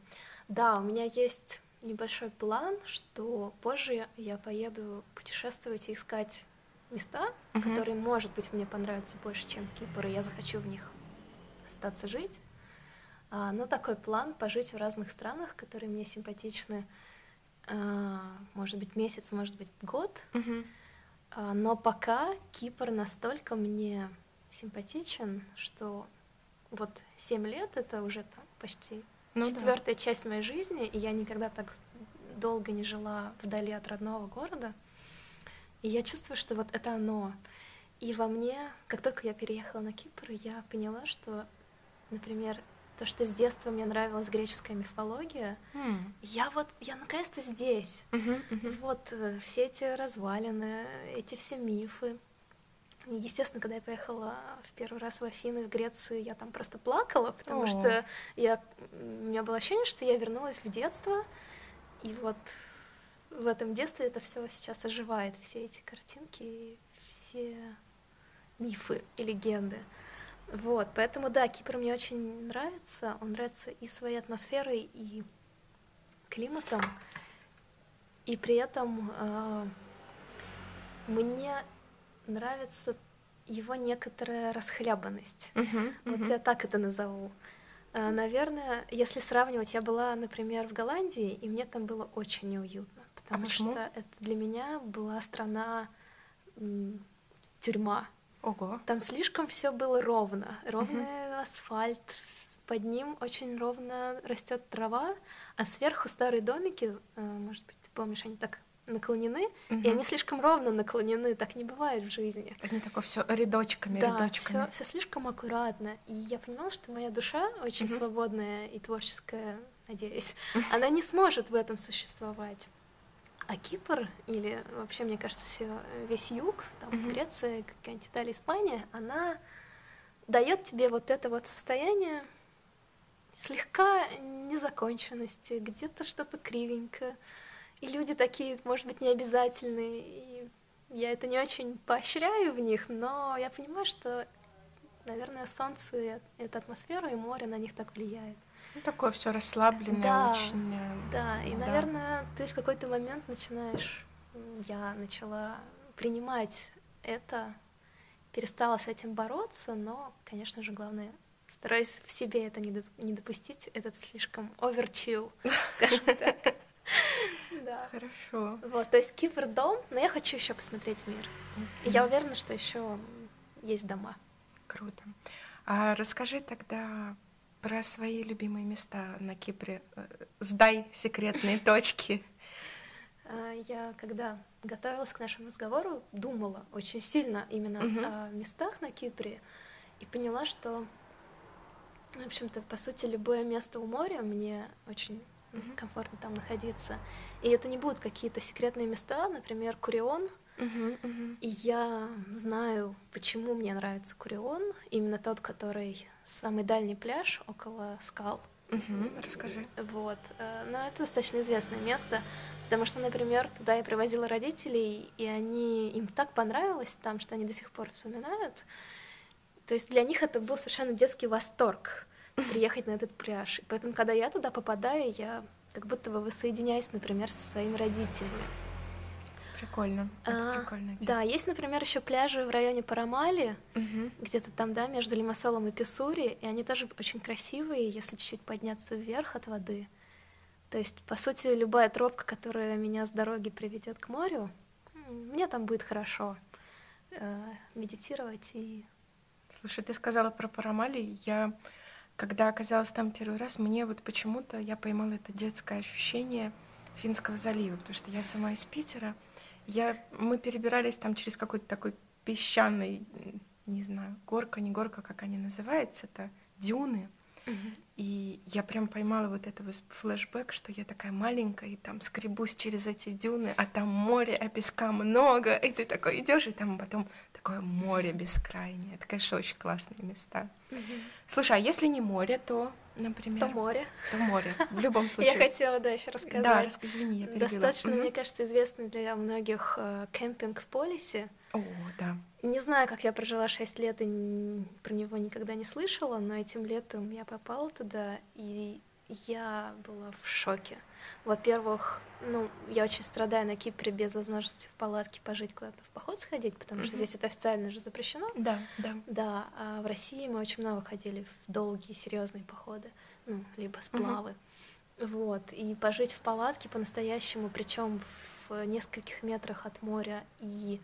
Да, у меня есть небольшой план, что позже я поеду путешествовать и искать места, mm-hmm. которые, может быть, мне понравятся больше, чем Кипр, и я захочу в них остаться жить. А, ну, такой план пожить в разных странах, которые мне симпатичны. Может быть, месяц, может быть, год. Угу. Но пока Кипр настолько мне симпатичен, что вот семь лет это уже там почти ну, четвертая да. часть моей жизни, и я никогда так долго не жила вдали от родного города. И я чувствую, что вот это оно. И во мне, как только я переехала на Кипр, я поняла, что, например, то, что с детства мне нравилась греческая мифология, mm. я вот, я наконец-то здесь. Uh-huh, uh-huh. Вот э, все эти развалины, эти все мифы. Естественно, когда я поехала в первый раз в Афины, в Грецию, я там просто плакала, потому О. что я, у меня было ощущение, что я вернулась в детство, и вот в этом детстве это все сейчас оживает, все эти картинки, все мифы и легенды. Вот, поэтому да, Кипр мне очень нравится. Он нравится и своей атмосферой, и климатом. И при этом э, мне нравится его некоторая расхлябанность. Мгм, Вот мгм. я так это назову. Э, Наверное, если сравнивать, я была, например, в Голландии, и мне там было очень неуютно, потому почему? что это для меня была страна тюрьма. Ого. Там слишком все было ровно, ровный асфальт, под ним очень ровно растет трава, а сверху старые домики, э, может быть, ты помнишь, они так наклонены, и Мгм. они слишком ровно наклонены, так не бывает в жизни. Они такое все рядочками, Да, рядочками. все, слишком аккуратно. И я понимала, что моя душа очень Мгм. свободная и творческая, надеюсь, она не сможет в этом существовать. А Кипр, или вообще, мне кажется, все, весь юг, там, Мгм. Греция, какая-нибудь Италия, Испания, она дает тебе вот это вот состояние слегка незаконченности, где-то что-то кривенькое. И люди такие, может быть, необязательные. И я это не очень поощряю в них, но я понимаю, что, наверное, солнце, эта атмосфера и море на них так влияет. Ну, такое все расслабленное, Да, очень. э, Да, и, Да. наверное, ты в какой-то момент начинаешь, я начала принимать это, перестала с этим бороться, но, конечно же, главное, стараюсь в себе это не, до- не допустить, этот слишком оверчил, скажем так. Да. Хорошо. Вот, то есть Кипр дом, но я хочу еще посмотреть мир. И я уверена, что еще есть дома. Круто. А расскажи тогда про свои любимые места на Кипре. Э, Сдай секретные точки. А, Я, когда готовилась к нашему разговору, думала очень сильно именно о местах на Кипре и поняла, что, в общем-то, по сути, любое место у моря мне очень комфортно там находиться. И это не будут какие-то секретные места, например, Курион. Мгм, мгм. И я знаю, почему мне нравится Курион, именно тот, который самый дальний пляж около скал. Мгм. Расскажи. Вот. э, Но это достаточно известное место, потому что, например, туда я привозила родителей, и они им так понравилось там, что они до сих пор вспоминают. То есть для них это был совершенно детский восторг приехать на этот пляж. И поэтому, когда я туда попадаю, я как будто бы воссоединяюсь, например, со своими родителями. Прикольно. Это А, прикольно. Да, есть, например, еще пляжи в районе Парамали, Мгм. где-то там, да, между Лимассолом и Писсури, и они тоже очень красивые, если чуть-чуть подняться вверх от воды. То есть, по сути, любая тропка, которая меня с дороги приведет к морю, мне там будет хорошо э, медитировать и Слушай, ты сказала про Парамали. Я, когда оказалась там первый раз, мне вот почему-то я поймала это детское ощущение Финского залива, потому что я сама из Питера. Я, мы перебирались там через какой-то такой песчаный, не знаю, горка, не горка, как они называются, это дюны. И я прям поймала вот это вот флешбэк, что я такая маленькая, и там скребусь через эти дюны, а там море, а песка много, и ты такой идешь, и там потом такое море бескрайнее. Это, конечно, очень классные места. Слушай, а если не море, то, например, то море. то море. В любом случае. Я хотела, да, еще рассказать. Да, рас- извини, я перебила. Достаточно, мне кажется, известный для многих э, кемпинг в полисе. О, да. Не знаю, как я прожила 6 лет и про него никогда не слышала, но этим летом я попала туда, и я была в шоке. Во-первых, ну, я очень страдаю на Кипре без возможности в палатке пожить, куда-то в поход сходить, потому что здесь это официально же запрещено. Да, да. Да, а в России мы очень много ходили в долгие, серьезные походы, ну, либо сплавы. Вот, и пожить в палатке по-настоящему, причем в нескольких метрах от моря и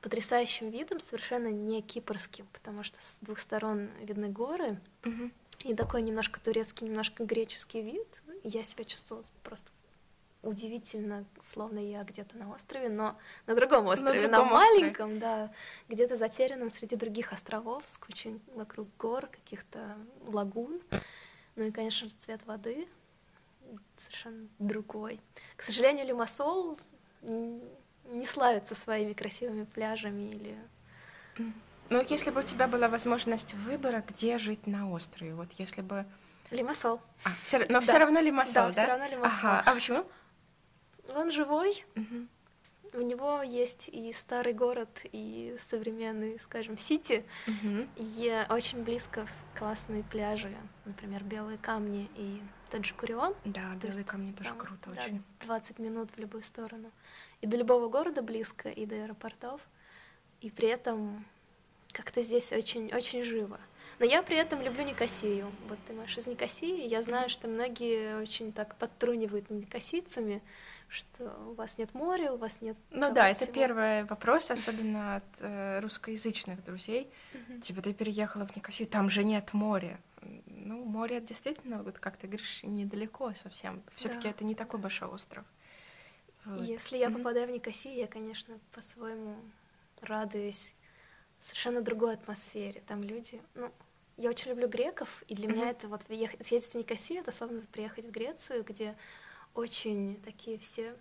потрясающим видом, совершенно не кипрским, потому что с двух сторон видны горы, Мгм. и такой немножко турецкий, немножко греческий вид. Я себя чувствовала просто удивительно, словно я где-то на острове, но на другом острове, на, другом острове. маленьком, да, где-то затерянном среди других островов, с кучей вокруг гор, каких-то лагун. Ну и, конечно же, цвет воды совершенно другой. К сожалению, Лимассол не славится своими красивыми пляжами или Ну, если бы у тебя была возможность выбора, где жить на острове, вот если бы... Лимассол. А, ра- но Да. все равно Лимассол, Да, да? всё равно Лимассол. Ага, а почему? Он живой, Мгм. у него есть и старый город, и современный, скажем, сити. Мгм. И очень близко классные пляжи, например, Белые камни и тот же Курион. Да, То белые камни тоже там, круто да, очень. 20 минут в любую сторону. И до любого города близко, и до аэропортов. И при этом как-то здесь очень-очень живо. Но я при этом люблю Никосию. Вот ты, Маша, из Никосии. Я знаю, что многие очень так подтрунивают над никосийцами, что у вас нет моря, у вас нет... Ну да, это всего. первый вопрос, особенно от э, русскоязычных друзей. Типа ты переехала в Никосию, там же нет моря. Ну, море действительно, вот как ты говоришь, недалеко совсем. Все-таки Да. это не такой большой остров. Вот. Если я Мгм. попадаю в Никосию, я, конечно, по-своему радуюсь совершенно другой атмосфере. Там люди, ну, я очень люблю греков, и для Мгм. меня это вот съездить в Никосию, это словно приехать в Грецию, где очень такие все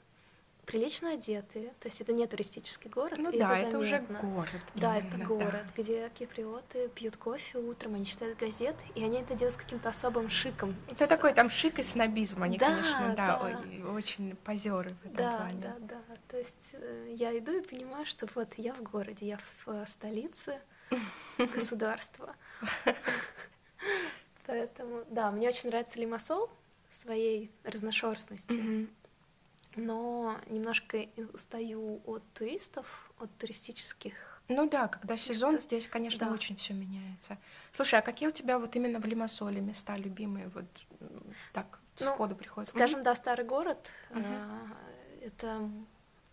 прилично одетые, то есть это не туристический город, Ну и да, это, это уже город. Да, именно, это город, где киприоты пьют кофе утром, они читают газеты, и они это делают с каким-то особым шиком. Это с- такой там шик и снобизм, они, Да, конечно, да, да. очень позеры в этом Да, плане. да, да. То есть э, я иду и понимаю, что вот я в городе, я в э, столице государства. Поэтому, да, мне очень нравится Лимассол своей разношерстностью. Но немножко устаю от туристов, от туристических. Ну да, когда сезон, здесь, конечно, да. очень все меняется. Слушай, а какие у тебя вот именно в Лимассоле места любимые? Вот так Ну, сходу приходят. Скажем, да, старый город э, это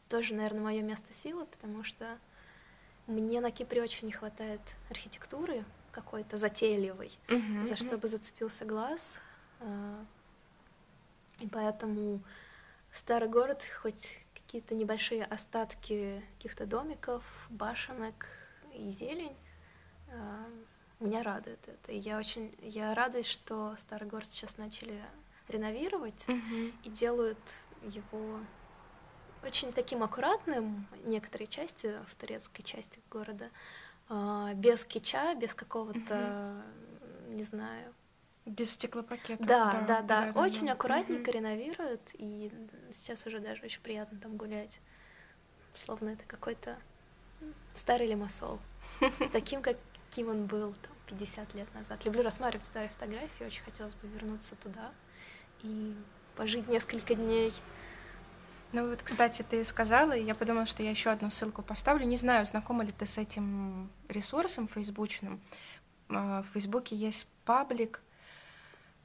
тоже, наверное, мое место силы, потому что мне на Кипре очень не хватает архитектуры какой-то затейливой. Мгм, за мгм. что бы зацепился глаз. а, И поэтому старый город, хоть какие-то небольшие остатки каких-то домиков, башенок и зелень, а, меня радует это. И я очень я радуюсь, что старый город сейчас начали реновировать Мгм. и делают его очень таким аккуратным, некоторые части в турецкой части города, а, без кича, без какого-то, не знаю, Без стеклопакетов. да, да, да, да, очень аккуратненько Мгм. реновируют, и сейчас уже даже очень приятно там гулять, словно это какой-то старый лимассол, таким, каким он был там 50 лет назад. Люблю рассматривать старые фотографии, очень хотелось бы вернуться туда и пожить несколько дней. Ну вот, кстати, ты сказала, и я подумала, что я еще одну ссылку поставлю. Не знаю, знакома ли ты с этим ресурсом фейсбучным. А, В Фейсбуке есть паблик,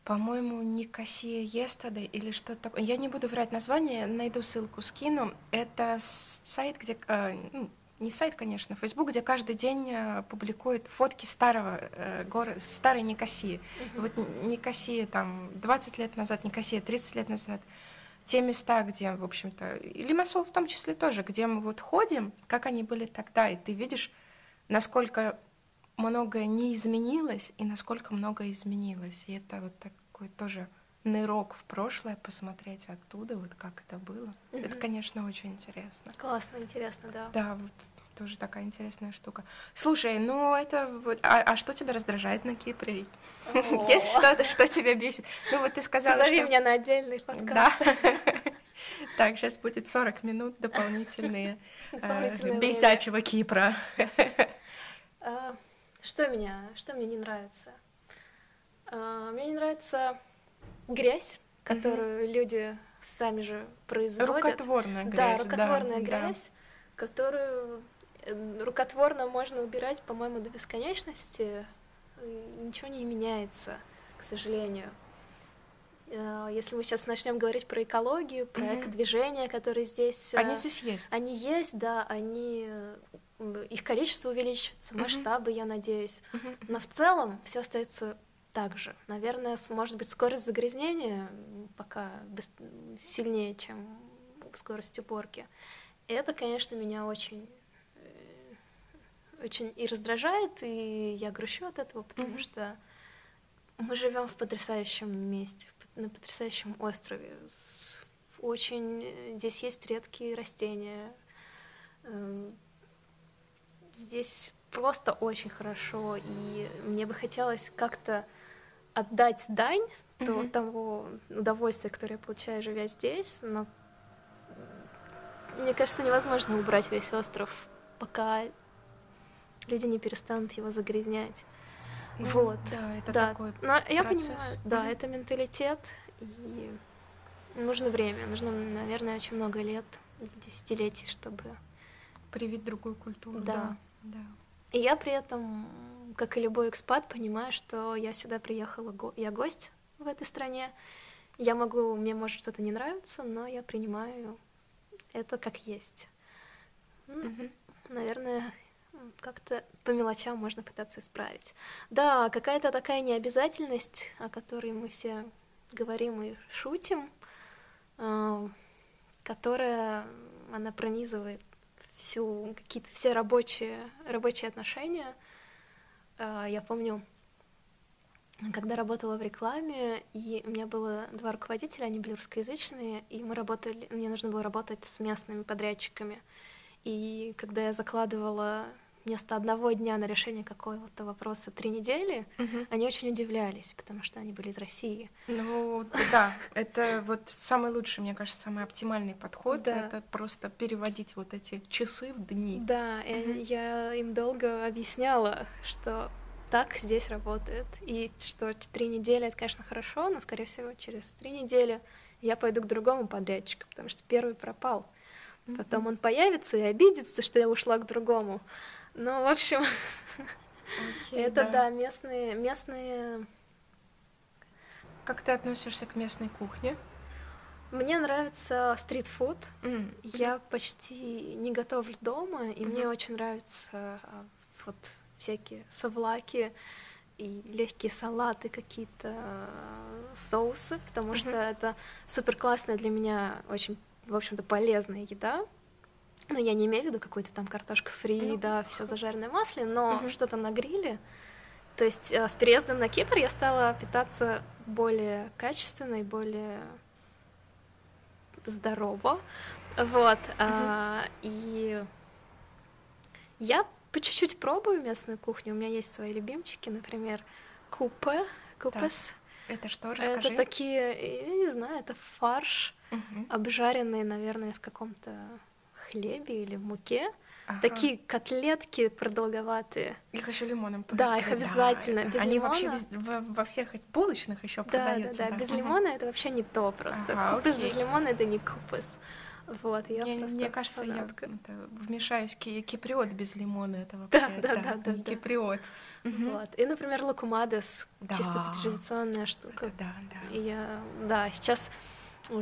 по-моему, Никосия Yesterday или что-то такое. Я не буду врать название, найду ссылку, скину. Это сайт, где... а, ну, не сайт, конечно, Facebook, где каждый день а, публикует фотки старого э, города, старой Никосии. Вот Н- Никосия там 20 лет назад, Никосия 30 лет назад. Те места, где, в общем-то, и Лимассол в том числе тоже, где мы вот ходим, как они были тогда, и ты видишь, насколько многое не изменилось и насколько многое изменилось. И это вот такой тоже нырок в прошлое, посмотреть оттуда, вот как это было. Это, Мгм. конечно, очень интересно. Классно, интересно, да. Да, вот тоже такая интересная штука. Слушай, ну это вот... А, а что тебя раздражает на Кипре? Есть что-то, что тебя бесит? Ну вот ты сказала, Позови что... меня на отдельный Да. подкаст. Так, сейчас будет 40 минут дополнительные э, бесячего Кипра. Что меня, что мне не нравится? А, Мне не нравится грязь, которую люди сами же производят. Рукотворная грязь. Да, рукотворная да. грязь, которую э, рукотворно можно убирать, по-моему, до бесконечности, и ничего не меняется, к сожалению. Э, Если мы сейчас начнем говорить про экологию, про Мгм. экодвижения, которые здесь... Они э, здесь есть. они есть, да, они их количество увеличивается, Мгм. масштабы, я надеюсь. Но в целом все остается так же. Наверное, может быть, скорость загрязнения пока сильнее, чем скорость уборки. И это, конечно, меня очень э, очень и раздражает, и я грущу от этого, потому Мгм. что мы живем в потрясающем месте, на потрясающем острове. Очень э, здесь есть редкие растения. Здесь просто очень хорошо, и мне бы хотелось как-то отдать дань mm-hmm. того удовольствия, которое я получаю, живя здесь, но мне кажется, невозможно убрать весь остров, пока люди не перестанут его загрязнять. Ну, вот. Да, это да. такой Но я процесс. понимаю, да, Мгм. это менталитет, и нужно время, нужно, наверное, очень много лет, десятилетий, чтобы... Привить другую культуру. Да. Да. да. И я при этом, как и любой экспат, понимаю, что я сюда приехала, го- я гость в этой стране. Я могу, мне может что-то не нравиться, но я принимаю это как есть. Мгм. Наверное, как-то по мелочам можно пытаться исправить. Да, какая-то такая необязательность, о которой мы все говорим и шутим, а, которая, она пронизывает всю какие-то все рабочие, рабочие отношения. А, Я помню, когда работала в рекламе, и у меня было два руководителя, они были русскоязычные, и мы работали, мне нужно было работать с местными подрядчиками. И когда я закладывала вместо одного дня на решение какого-то вопроса три недели, Мгм. они очень удивлялись, потому что они были из России. Ну, да, это вот самый лучший, мне кажется, самый оптимальный подход. Да. Это просто переводить вот эти часы в дни. Да, и Мгм. я им долго объясняла, что так здесь работает, и что три недели это, конечно, хорошо, но, скорее всего, через три недели я пойду к другому подрядчику, потому что первый пропал. Потом он появится и обидится, что я ушла к другому. Ну, в общем, Окей, это да, местные, местные. Как ты относишься к местной кухне? Мне нравится стритфуд. М, Я почти не готовлю дома, и мне Мгм. очень нравятся а, вот всякие совлаки и легкие салаты, какие-то а, соусы, потому Мгм. что это супер классная для меня, очень, в общем-то, полезная еда. Но я не имею в виду какую-то там картошка фри, Ну, да, все зажаренное в масле, но Мгм. что-то на гриле. То есть э, с переездом на Кипр я стала питаться более качественно и более здорово. Вот. а, и я по чуть-чуть пробую местную кухню. У меня есть свои любимчики, например, купе, купес. Это что, расскажи. Это такие, я не знаю, это фарш, Мгм. обжаренный, наверное, в каком-то хлебе или в муке. Ага. Такие котлетки продолговатые. Их еще лимоном Да, их обязательно. это- Без Они вообще лимона- вез- во, во всех этих булочных еще Да, да, продаются. да. Без Мгм. лимона это вообще не то просто. Ага, купес окей. без лимона это не купес. Вот, я мне, мне кажется, фанатка. я это, вмешаюсь. Ки- Киприот без лимона это Да, вообще да, да, да, не да. киприот. Мгм. Вот. И, например, лакумадес, чисто Да. традиционная штука. Это да, да. И я, да, сейчас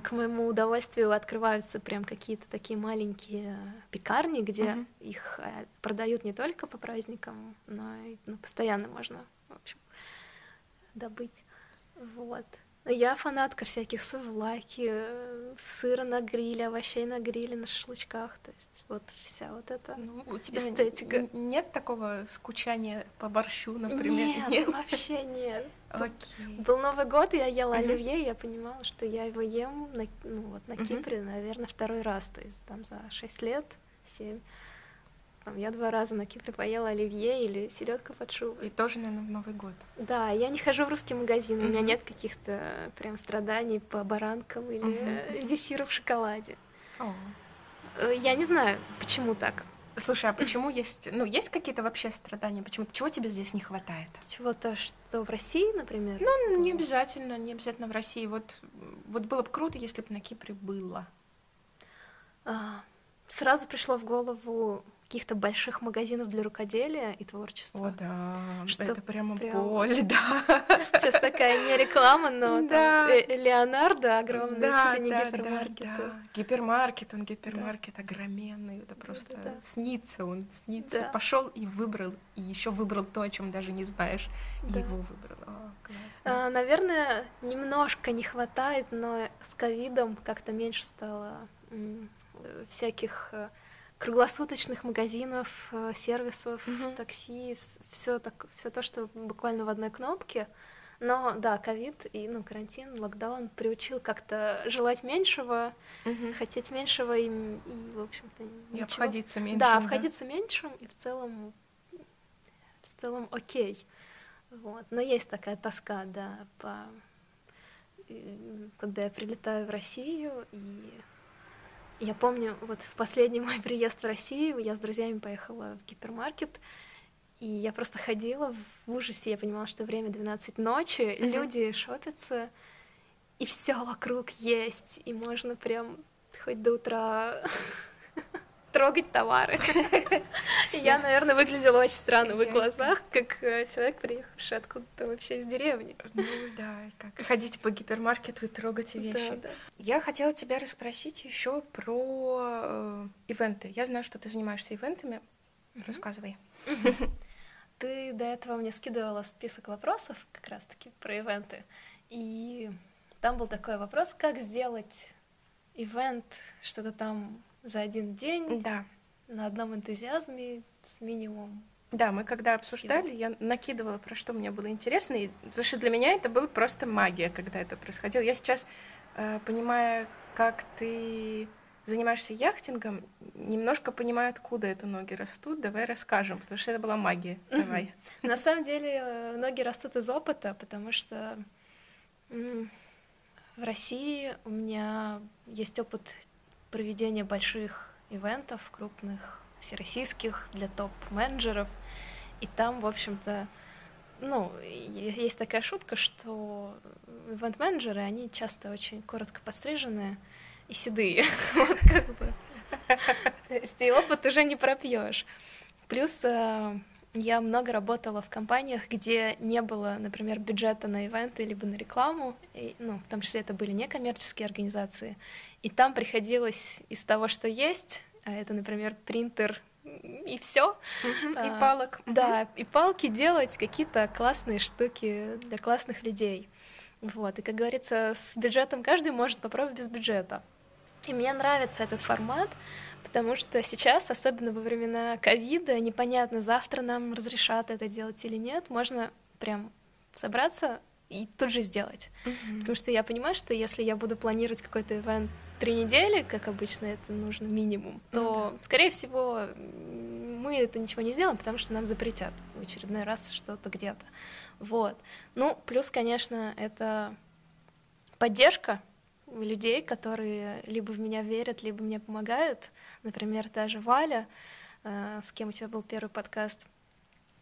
к моему удовольствию открываются прям какие-то такие маленькие пекарни, где Мгм. их э, продают не только по праздникам, но и ну, постоянно можно, в общем, добыть. Вот. Я фанатка всяких сувлаки, э, сыра на гриле, овощей на гриле, на шашлычках. То есть вот вся вот эта Ну, у тебя эстетика. нет такого скучания по борщу, например? Нет, вообще нет. Окей. Был Новый год, и я ела Мгм. оливье, и я понимала, что я его ем на, ну, вот, на Мгм. Кипре, наверное, второй раз. То есть там за 6 лет, 7. Там, я два раза на Кипре поела оливье или селедка под шубой. И тоже, наверное, в Новый год. Да, я не хожу в русский магазин, у меня нет каких-то прям страданий по баранкам или э, зефиру в шоколаде. О. Э, Я не знаю, почему так. Слушай, а почему есть, ну, есть какие-то вообще страдания? Почему? Чего тебе здесь не хватает? Чего-то, что в России, например? Ну, не обязательно, не обязательно в России. Вот, вот было бы круто, если бы на Кипре было. А, Сразу пришло в голову каких-то больших магазинов для рукоделия и творчества. да, Что это прямо прям- боль, да. Сейчас такая не реклама, но там Да. э, Леонардо огромный, Да, чуть ли не да, гипермаркет. да, да. Гипермаркет, он гипермаркет огроменный, это просто Да-да-да. снится, он снится. Да. Пошел и выбрал, и еще выбрал то, о чем даже не знаешь, и Да. его выбрал. О, классно. А, Наверное, немножко не хватает, но с ковидом как-то меньше стало э, всяких э, круглосуточных магазинов, э, сервисов, Мгм. такси, все так, все то, что буквально в одной кнопке. Но да, ковид и ну, карантин, локдаун приучил как-то желать меньшего, Мгм. хотеть меньшего и, и в общем-то, И ничего. обходиться меньше. Да, обходиться меньшим и в целом в целом окей. Вот. Но есть такая тоска, да, по... когда я прилетаю в Россию, и я помню, вот в последний мой приезд в Россию я с друзьями поехала в гипермаркет, и я просто ходила в ужасе, я понимала, что время 12 ночи, mm-hmm. люди шопятся, и все вокруг есть, и можно прям хоть до утра трогать товары. Я, наверное, выглядела очень странно в их глазах, как э, человек, приехавший откуда-то вообще из деревни. Ну да, как ходить по гипермаркету и трогать вещи. Да, да. Я хотела тебя расспросить еще про э, ивенты. Я знаю, что ты занимаешься ивентами. Рассказывай. Ты до этого мне скидывала список вопросов как раз-таки про ивенты. И там был такой вопрос, как сделать ивент, что-то там за один день. Да. На одном энтузиазме с минимумом. Да, мы когда обсуждали, я накидывала, про что мне было интересно, и, потому что для меня это была просто магия, когда это происходило. Я сейчас, э, понимая, как ты занимаешься яхтингом, немножко понимаю, откуда это ноги растут. Давай расскажем, потому что это была магия. Давай. На самом деле э, ноги растут из опыта, потому что в России у меня есть опыт проведения больших ивентов, крупных, всероссийских, для топ-менеджеров. И там, в общем-то, ну, есть такая шутка, что ивент-менеджеры, они часто очень коротко подстриженные и седые. Вот как бы. И опыт уже не пропьешь. Плюс э, я много работала в компаниях, где не было, например, бюджета на ивенты либо на рекламу, и, ну, в том числе это были некоммерческие организации, и там приходилось из того, что есть, а это, например, принтер и все. Uh-huh, и палок. Да, и палки делать какие-то классные штуки для классных людей. Вот. И, как говорится, с бюджетом каждый может попробовать без бюджета. И мне нравится этот формат, потому что сейчас, особенно во времена ковида, непонятно, завтра нам разрешат это делать или нет, можно прям собраться и тут же сделать. Mm-hmm. Потому что я понимаю, что если я буду планировать какой-то ивент три недели, как обычно это нужно минимум, то, mm-hmm. скорее всего, мы это ничего не сделаем, потому что нам запретят в очередной раз что-то где-то. Вот. Ну, плюс, конечно, это поддержка людей, которые либо в меня верят, либо мне помогают. Например, та же Валя, э, с кем у тебя был первый подкаст.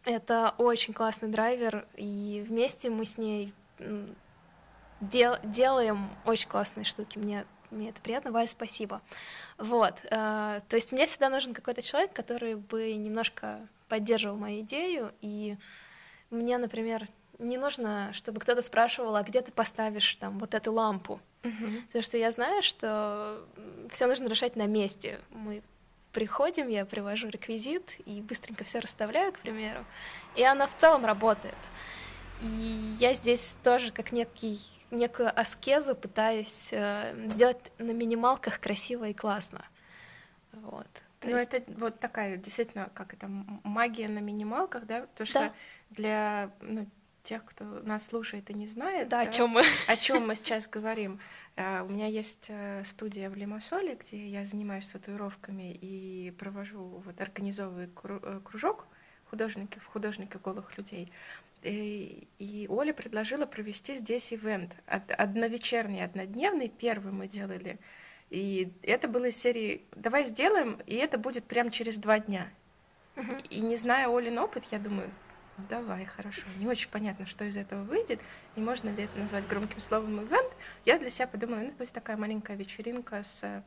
Это очень классный драйвер, и вместе мы с ней дел делаем очень классные штуки. Мне, мне это приятно. Валь, спасибо. Вот. Э, то есть мне всегда нужен какой-то человек, который бы немножко поддерживал мою идею, и мне, например, не нужно, чтобы кто-то спрашивал, а где ты поставишь там вот эту лампу. Uh-huh. Потому что я знаю, что все нужно решать на месте. Мы приходим, я привожу реквизит и быстренько все расставляю, к примеру, и она в целом работает. И я здесь тоже как некий некую аскезу пытаюсь э, сделать на минималках красиво и классно. Вот. То ну, есть... это вот такая, действительно, как это, магия на минималках, да? То, что да. для ну, тех, кто нас слушает и не знает, да, да, о чем мы, о чем мы сейчас говорим. Uh, у меня есть uh, студия в Лимассоле, где я занимаюсь татуировками и провожу, вот, организовываю э, кружок художников, художников голых людей. И, и Оля предложила провести здесь ивент. Одновечерний, однодневный. Первый мы делали. И это было из серии «Давай сделаем, и это будет прямо через два дня». Uh-huh. И не зная Олин опыт, я думаю, ну давай, хорошо. Не очень понятно, что из этого выйдет, и можно ли это назвать громким словом ивент. Я для себя подумала, ну, будет такая маленькая вечеринка с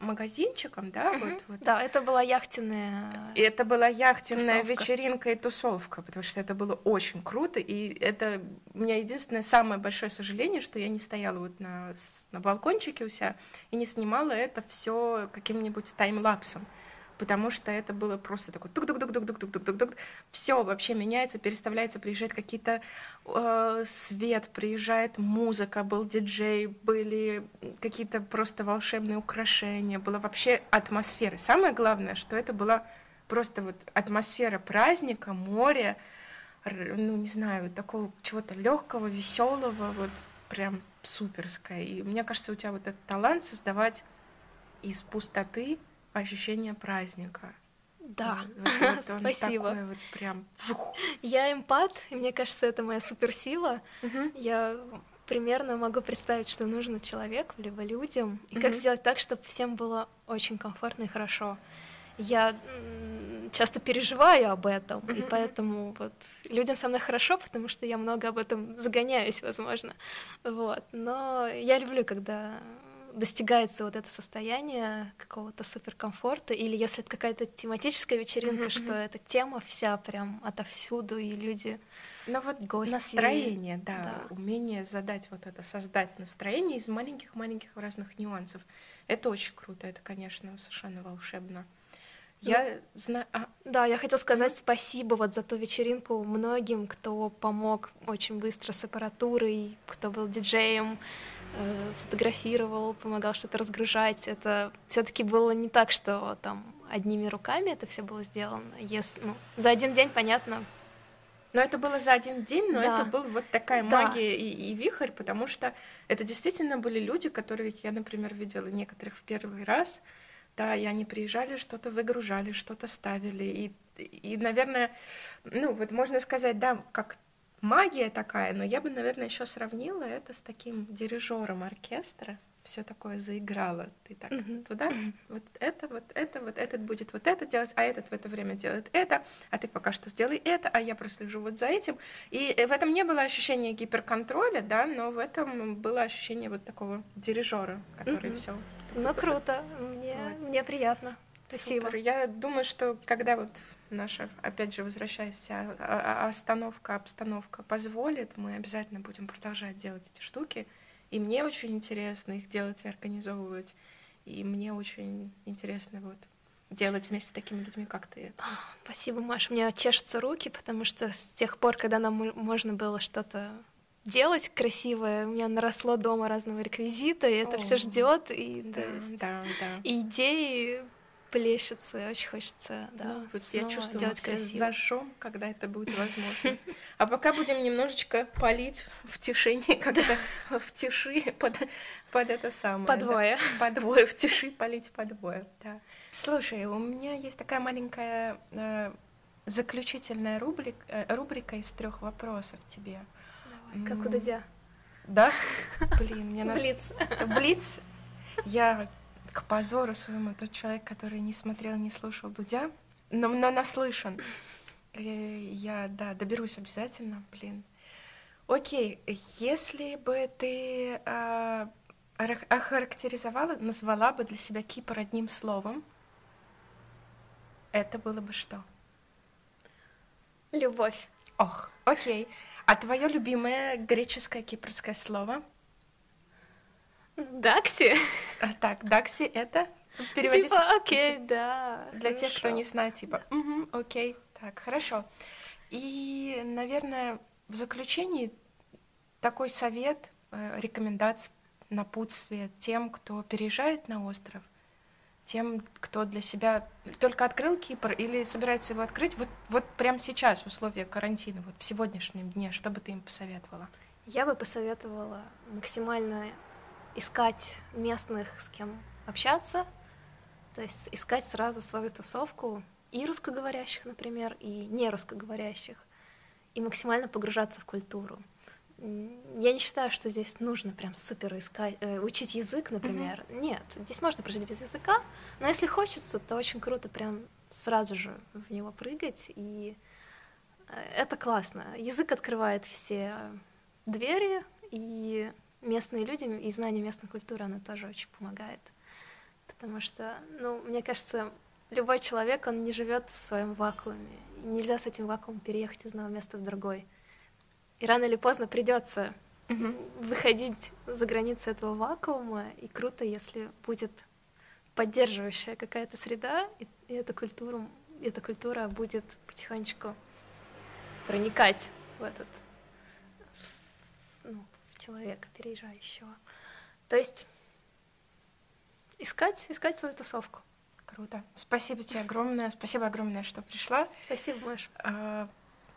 магазинчиком, да, угу. вот, вот. Да, это была яхтенная. И это была яхтенная тусовка. вечеринка и тусовка, потому что это было очень круто, и это у меня единственное самое большое сожаление, что я не стояла вот на на балкончике у себя и не снимала это все каким-нибудь таймлапсом потому что это было просто такой тук тук тук тук тук тук тук тук тук все вообще меняется, переставляется, приезжает какие-то э, свет, приезжает музыка, был диджей, были какие-то просто волшебные украшения, была вообще атмосфера. Самое главное, что это была просто вот атмосфера праздника, моря, ну не знаю, такого чего-то легкого, веселого, вот прям суперское. И мне кажется, у тебя вот этот талант создавать из пустоты ощущение праздника. Да, Вот- вот спасибо. такой вот прям... Я эмпат, и мне кажется, это моя суперсила. Мгм. Я примерно могу представить, что нужно человеку, либо людям, и как Мгм. сделать так, чтобы всем было очень комфортно и хорошо. Я часто переживаю об этом, и Мгм, поэтому вот людям со мной хорошо, потому что я много об этом загоняюсь, возможно. Вот. Но я люблю, когда достигается вот это состояние какого-то суперкомфорта, или если это какая-то тематическая вечеринка, Мгм, что эта тема вся прям отовсюду, и люди Ну вот Гости, настроение, да, да. умение задать вот это, создать настроение из маленьких-маленьких разных нюансов. Это очень круто, это, конечно, совершенно волшебно. Ну, Я знаю... Да, я хотела сказать спасибо вот за ту вечеринку многим, кто помог очень быстро с аппаратурой, кто был диджеем, фотографировал, помогал что-то разгружать. Это все-таки было не так, что там одними руками это все было сделано. Если, ну, за один день, понятно. Но это было за один день, но Да. это был вот такая Да. магия и, и вихрь, потому что это действительно были люди, которых я, например, видела некоторых в первый раз, да, и они приезжали, что-то выгружали, что-то ставили, и, и, наверное, ну, вот можно сказать, да, как магия такая, но я бы, наверное, еще сравнила это с таким дирижером оркестра, все такое заиграло, ты так Мгм. туда, вот это, вот это, вот этот будет вот это делать, а этот в это время делает это, а ты пока что сделай это, а я прослежу вот за этим. И э, в этом не было ощущения гиперконтроля, да, но в этом было ощущение вот такого дирижера, который Мгм. все. Ну, круто, мне, Вот. мне приятно. Спасибо. Супер. Я думаю, что когда вот наша, опять же, возвращаясь, вся а- а- остановка, обстановка позволит, мы обязательно будем продолжать делать эти штуки. И мне очень интересно их делать и организовывать. И мне очень интересно вот делать вместе с такими людьми, как ты. Спасибо, Маша. У меня чешутся руки, потому что с тех пор, когда нам мо- можно было что-то делать красивое, у меня наросло дома разного реквизита, и это все ждет, и, Да, да, да. и идеи плещутся, и очень хочется, да, Ну, вот я чувствую, делать красиво. зажжем, когда это будет возможно. А пока будем немножечко палить в тишине, когда в тиши под, под это самое. По да. двое. По двое, в тиши полить по двое, да. Слушай, у меня есть такая маленькая э, заключительная рубрика, э, рубрика из трех вопросов тебе. Давай, Как у Дудя. Да? Блин, мне надо... Блиц. Блиц. Я к позору своему тот человек, который не смотрел, не слушал Дудя, но, но наслышан. Э, Я, да, доберусь обязательно, блин. Окей, если бы ты ора- охарактеризовала, назвала бы для себя Кипр одним словом, это было бы что? Любовь. Ох, окей. А твое любимое греческое кипрское слово? Дакси? А, Так, дакси это переводится Типа, окей, да. для тех, кто хорошо. не знает, типа, «Мгм, окей, так, хорошо. И, наверное, в заключении такой совет, э, рекомендация, напутствие тем, кто переезжает на остров, тем, кто для себя только открыл Кипр или собирается его открыть, вот, вот прямо сейчас, в условиях карантина, вот в сегодняшнем дне, что бы ты им посоветовала? Я бы посоветовала максимально искать местных, с кем общаться, то есть искать сразу свою тусовку и русскоговорящих, например, и не русскоговорящих, и максимально погружаться в культуру. Я не считаю, что здесь нужно прям супер искать, э, учить язык, например. Нет, здесь можно прожить без языка, но если хочется, то очень круто прям сразу же в него прыгать, и э, это классно. Язык открывает все двери, и местные люди, и знание местной культуры, оно тоже очень помогает. Потому что, ну, мне кажется, любой человек, он не живет в своем вакууме. И нельзя с этим вакуумом переехать из одного места в другой. И рано или поздно придется выходить за границы этого вакуума, и круто, если будет поддерживающая какая-то среда, и, и эта культура, эта культура будет потихонечку проникать в этот человека переезжающего. То есть искать, искать свою тусовку. Круто. Спасибо тебе огромное. Спасибо огромное, что пришла. Спасибо, Маш. А,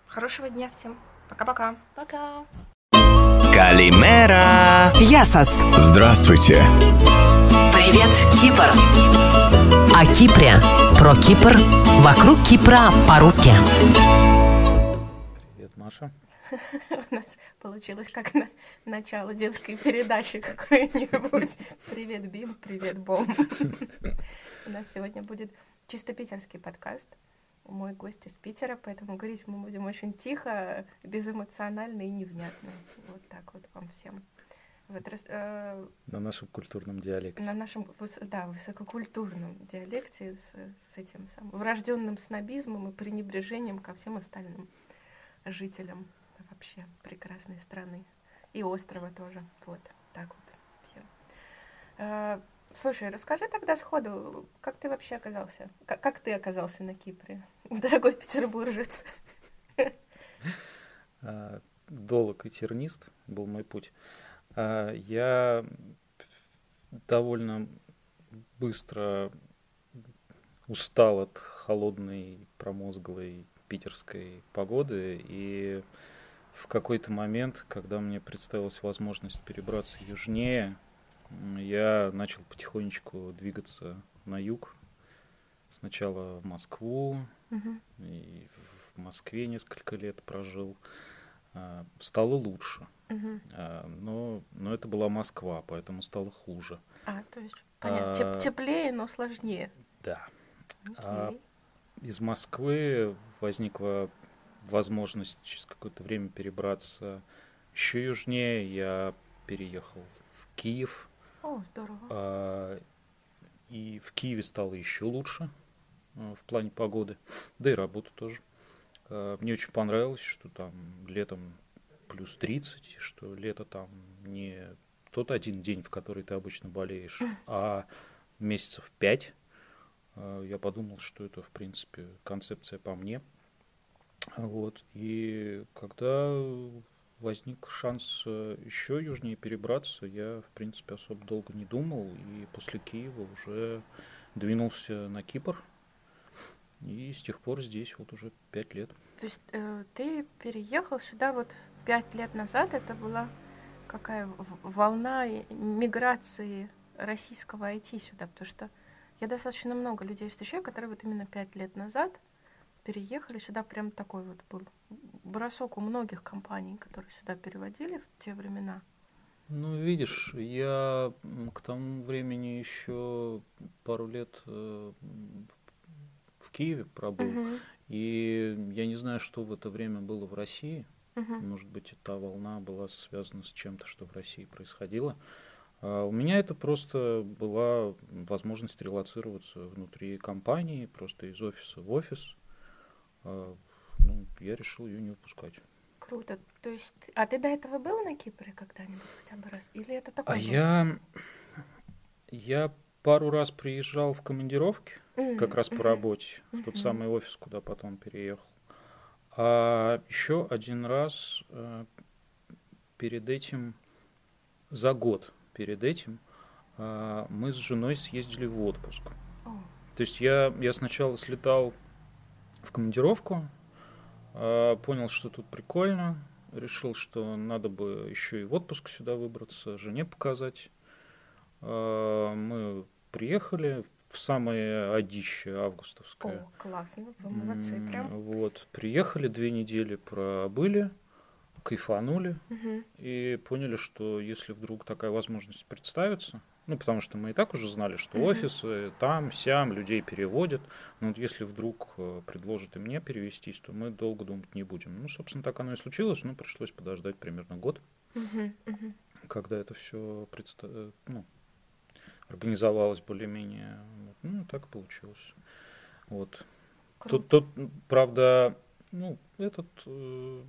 Хорошего дня всем. Пока-пока. Пока. Калимера! Ясас. Здравствуйте! Привет, Кипр. О Кипре. Про Кипр. Вокруг Кипра по-русски. Привет, Маша. У нас получилось как на начало детской передачи какой-нибудь. Привет, Бим, привет, Бом. У нас сегодня будет чисто питерский подкаст. Мой гость из Питера, поэтому говорить мы будем очень тихо, безэмоционально и невнятно. Вот так вот вам всем. Вот, э, на нашем культурном диалекте. На нашем, да, высококультурном диалекте с, с этим самым врожденным снобизмом и пренебрежением ко всем остальным жителям вообще прекрасной страны. И острова тоже. Вот, так вот всем. Э, слушай, расскажи тогда сходу, как ты вообще оказался? Как, как ты оказался на Кипре, дорогой петербуржец? А, долг и тернист был мой путь. А, я довольно быстро устал от холодной, промозглой питерской погоды, и в какой-то момент, когда мне представилась возможность перебраться южнее, я начал потихонечку двигаться на юг. Сначала в Москву, угу. и в Москве несколько лет прожил. А, стало лучше. Угу. Но, но это была Москва, поэтому стало хуже. А, то есть, понятно, а, теплее, но сложнее. Да. А из Москвы возникла возможность через какое-то время перебраться еще южнее. Я переехал в Киев. О, здорово. А, и в Киеве стало еще лучше а, в плане погоды, да и работа тоже. А, мне очень понравилось, что там летом плюс 30, что лето там не тот один день, в который ты обычно болеешь, а месяцев пять. А, я подумал, что это, в принципе, концепция по мне. Вот. И когда возник шанс э, еще южнее перебраться, я, в принципе, особо долго не думал. И после Киева уже двинулся на Кипр. И с тех пор здесь вот уже пять лет. То есть э, ты переехал сюда вот пять лет назад, это была какая волна миграции российского IT сюда, потому что я достаточно много людей встречаю, которые вот именно пять лет назад переехали сюда, прям такой вот был бросок у многих компаний, которые сюда переводили в те времена. Ну, видишь, я к тому времени еще пару лет э, в Киеве пробыл, угу. и я не знаю, что в это время было в России. Угу. Может быть, та волна была связана с чем-то, что в России происходило. А у меня это просто была возможность релацироваться внутри компании, просто из офиса в офис. А, ну, я решил ее не упускать. Круто. То есть, а ты до этого был на Кипре когда-нибудь хотя бы раз? Или это такое? А был? я, я пару раз приезжал в командировки, mm-hmm. как раз по работе, mm-hmm. в тот самый офис, куда потом переехал. А еще один раз э, перед этим, за год перед этим, э, мы с женой съездили в отпуск. Oh. То есть я, я сначала слетал в командировку, э, понял, что тут прикольно, решил, что надо бы еще и в отпуск сюда выбраться, жене показать. Мы приехали, в самое одище августовское. О, классно, вы молодцы прям. Вот, приехали, две недели пробыли, кайфанули угу. и поняли, что если вдруг такая возможность представится, ну, потому что мы и так уже знали, что угу. офисы там, сям, людей переводят, но вот если вдруг э, предложат и мне перевестись, то мы долго думать не будем. Ну, собственно, так оно и случилось, но пришлось подождать примерно год, угу, угу. когда это все предста... Э, ну, организовалось более-менее. Ну, так получилось. Вот. Тут, тут, правда, ну, этот э,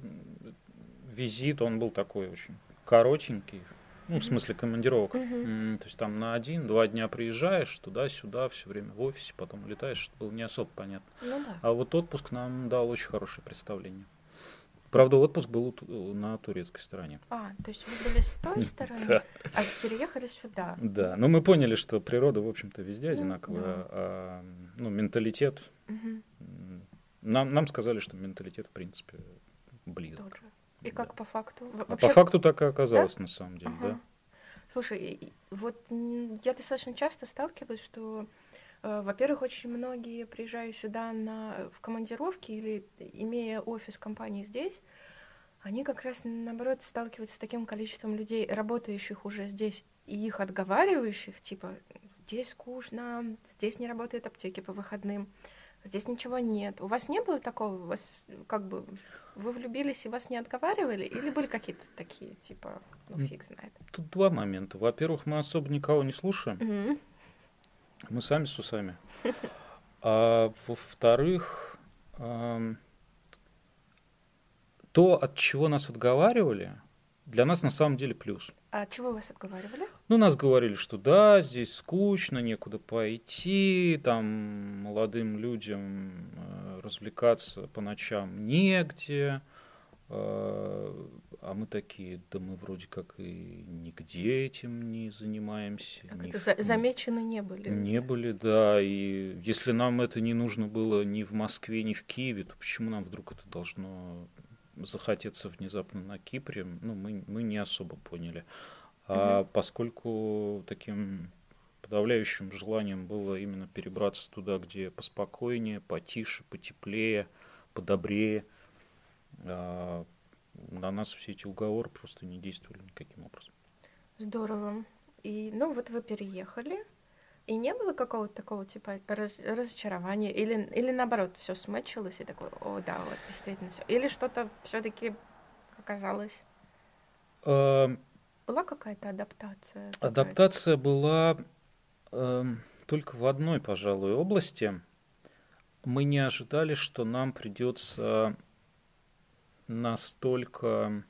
визит, он был такой очень коротенький, ну, в смысле командировок. Mm-hmm. То есть там на один-два дня приезжаешь туда-сюда, все время в офисе, потом улетаешь, это было не особо понятно. Ну, да. А вот отпуск нам дал очень хорошее представление. Правда, отпуск был на турецкой стороне. А, то есть вы были с той стороны, да. а переехали сюда. Да, но мы поняли, что природа, в общем-то, везде ну, одинаковая, да. а ну, менталитет... Угу. Нам, нам сказали, что менталитет, в принципе, близок. И как по факту? Вообще... А по факту так и оказалось, да? на самом деле, ага. да. Слушай, вот я достаточно часто сталкиваюсь, что Э, во-первых, очень многие приезжают сюда на, в командировки или имея офис компании здесь, они как раз, наоборот, сталкиваются с таким количеством людей, работающих уже здесь, и их отговаривающих, типа, здесь скучно, здесь не работают аптеки по выходным, здесь ничего нет. У вас не было такого? У вас как бы вы влюбились и вас не отговаривали? Или были какие-то такие, типа, ну фиг знает? Тут два момента. Во-первых, мы особо никого не слушаем. Мгм. Мы сами с усами. А во-вторых, ам, то, от чего нас отговаривали, для нас на самом деле плюс. А чего вас отговаривали? Ну, нас говорили, что да, здесь скучно, некуда пойти, там молодым людям э, развлекаться по ночам негде. Э, А мы такие, да мы вроде как и нигде этим не занимаемся. Ни это, в- за- замечены не были? Не были, да. И если нам это не нужно было ни в Москве, ни в Киеве, то почему нам вдруг это должно захотеться внезапно на Кипре? Ну, мы, мы не особо поняли. А поскольку таким подавляющим желанием было именно перебраться туда, где поспокойнее, потише, потеплее, подобрее, а, на нас все эти уговоры просто не действовали никаким образом. Здорово. И, ну, вот вы переехали, и не было какого-то такого, типа, раз- разочарования? Или, или наоборот, все смычилось, и такой, о, да, вот, действительно все. Или что-то все таки оказалось? А, Была какая-то адаптация? такая? Адаптация была эм, только в одной, пожалуй, области. Мы не ожидали, что нам придется настолько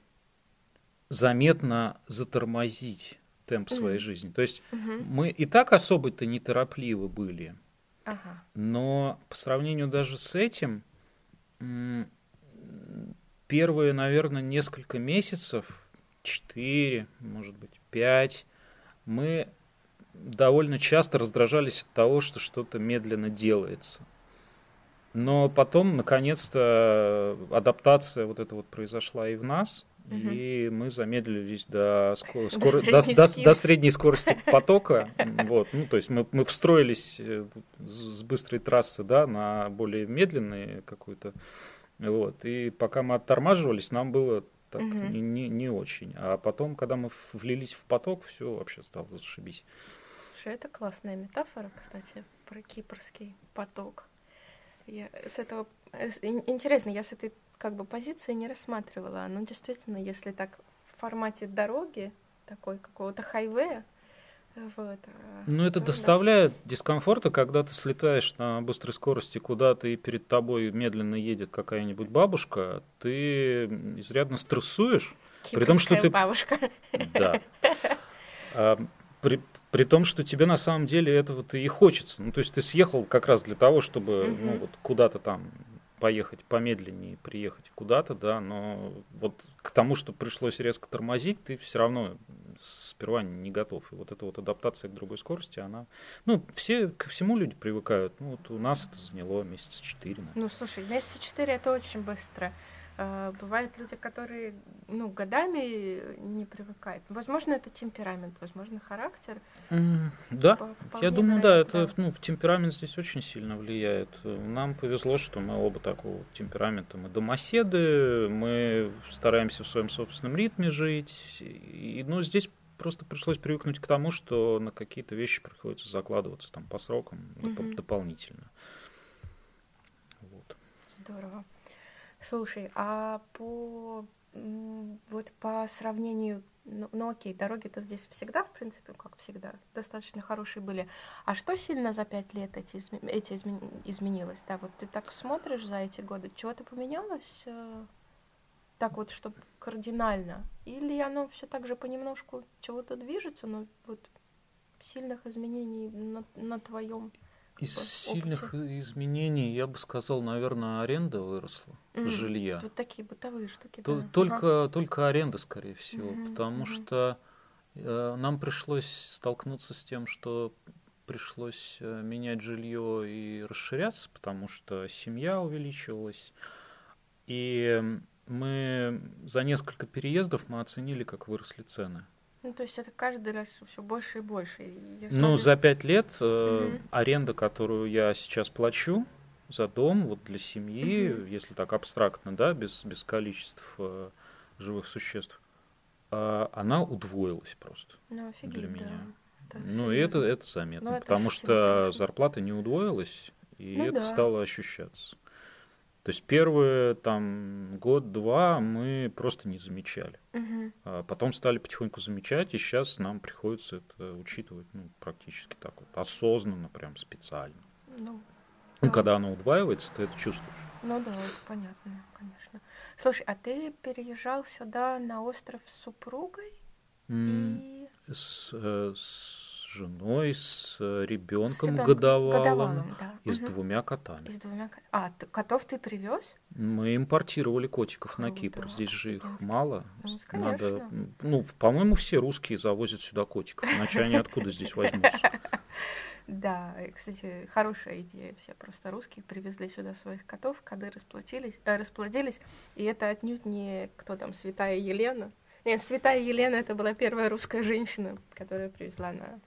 заметно затормозить темп своей Мгм. жизни. То есть Мгм. мы и так особо-то неторопливы были, Ага. но по сравнению даже с этим, первые, наверное, несколько месяцев, 4, может быть, 5, мы довольно часто раздражались от того, что что-то медленно делается. Но потом, наконец-то, адаптация вот эта вот произошла и в нас, Мгм. и мы замедлились до, ско- До до, средней до- скорости. до средней скорости потока. Вот, ну, то есть мы, мы встроились э, с быстрой трассы да, на более медленные какую-то. Вот, и пока мы оттормаживались, нам было так Мгм. не, не, не очень. А потом, когда мы влились в поток, все вообще стало зашибись. Слушай, это классная метафора, кстати, про кипрский поток. Я с этого... э, Интересно, я с этой как бы позиции не рассматривала. Но действительно, если так в формате дороги, такой какого-то хайвея, вот. а, Ну, это то да. доставляет дискомфорта, когда ты слетаешь на быстрой скорости куда-то, и перед тобой медленно едет какая-нибудь бабушка, ты изрядно стрессуешь. При том, что Кипрская ты- бабушка. Да. А, При, при том, что тебе на самом деле этого-то и хочется. Ну, то есть ты съехал как раз для того, чтобы ну, Мгм. вот куда-то там поехать помедленнее, приехать куда-то, да, но вот к тому, что пришлось резко тормозить, ты все равно сперва не готов. И вот эта вот адаптация к другой скорости, она... Ну, все ко всему люди привыкают. Ну, вот у нас это заняло месяца четыре. Ну, слушай, месяца четыре это очень быстро. А, Бывают люди, которые, ну, годами не привыкают. Возможно, это темперамент, возможно, характер. М, Да, Я думаю, да, это ну, в темперамент здесь очень сильно влияет. Нам повезло, что мы оба такого темперамента. Мы домоседы, мы стараемся в своем собственном ритме жить. И, ну, здесь просто пришлось привыкнуть к тому, что на какие-то вещи приходится закладываться там по срокам доп- Мгм. дополнительно. Вот. Здорово. Слушай, а по вот по сравнению, ну, ну окей, дороги-то здесь всегда, в принципе, как всегда, достаточно хорошие были. А что сильно за пять лет эти, изме- эти изме- изменилось? Да, вот ты так смотришь за эти годы, чего-то поменялось? э, Так вот, чтобы кардинально? Или оно все так же понемножку чего-то движется, но вот сильных изменений на, на твоем Из опыте. сильных изменений, я бы сказал, наверное, аренда выросла, Мгм. жилья. Вот такие бытовые штуки, То- да. Ага. Только, только аренда, скорее всего, Мгм, потому мгм. что э, нам пришлось столкнуться с тем, что пришлось э, менять жилье и расширяться, потому что семья увеличивалась. И мы за несколько переездов мы оценили, как выросли цены. Ну, то есть это каждый раз все больше и больше. Если Ну, ты- за пять лет э, Мгм. аренда, которую я сейчас плачу за дом, вот для семьи, Мгм. если так абстрактно, да, без, без количеств э, живых существ, а, она удвоилась просто. Ну, офигеть, для да. меня. Это Ну, и это, это заметно, Ну, это потому что конечно. зарплата не удвоилась, и Ну это да. стало ощущаться. То есть первые там год-два мы просто не замечали. Мгм. А потом стали потихоньку замечать, и сейчас нам приходится это учитывать ну, практически так вот, осознанно, прям специально. Ну, Ну, Да. когда оно удваивается, ты это чувствуешь. ну да, понятно, конечно. Слушай, а ты переезжал сюда на остров с супругой М, и С, э, с женой, с ребенком ребёнком годовалым, годовалым, да. и с Мгм. двумя котами. И с двумя А, ты- котов ты привез? Мы импортировали котиков на Кипр. Здесь же их мало. Ну, С- конечно. Надо, ну, по-моему, все русские завозят сюда котиков, иначе они откуда здесь возьмутся? Да, кстати, хорошая идея. Все просто русские привезли сюда своих котов, коты расплодились, э, расплодились. И это отнюдь не кто там, Святая Елена. Нет, Святая Елена это была первая русская женщина, которая привезла на...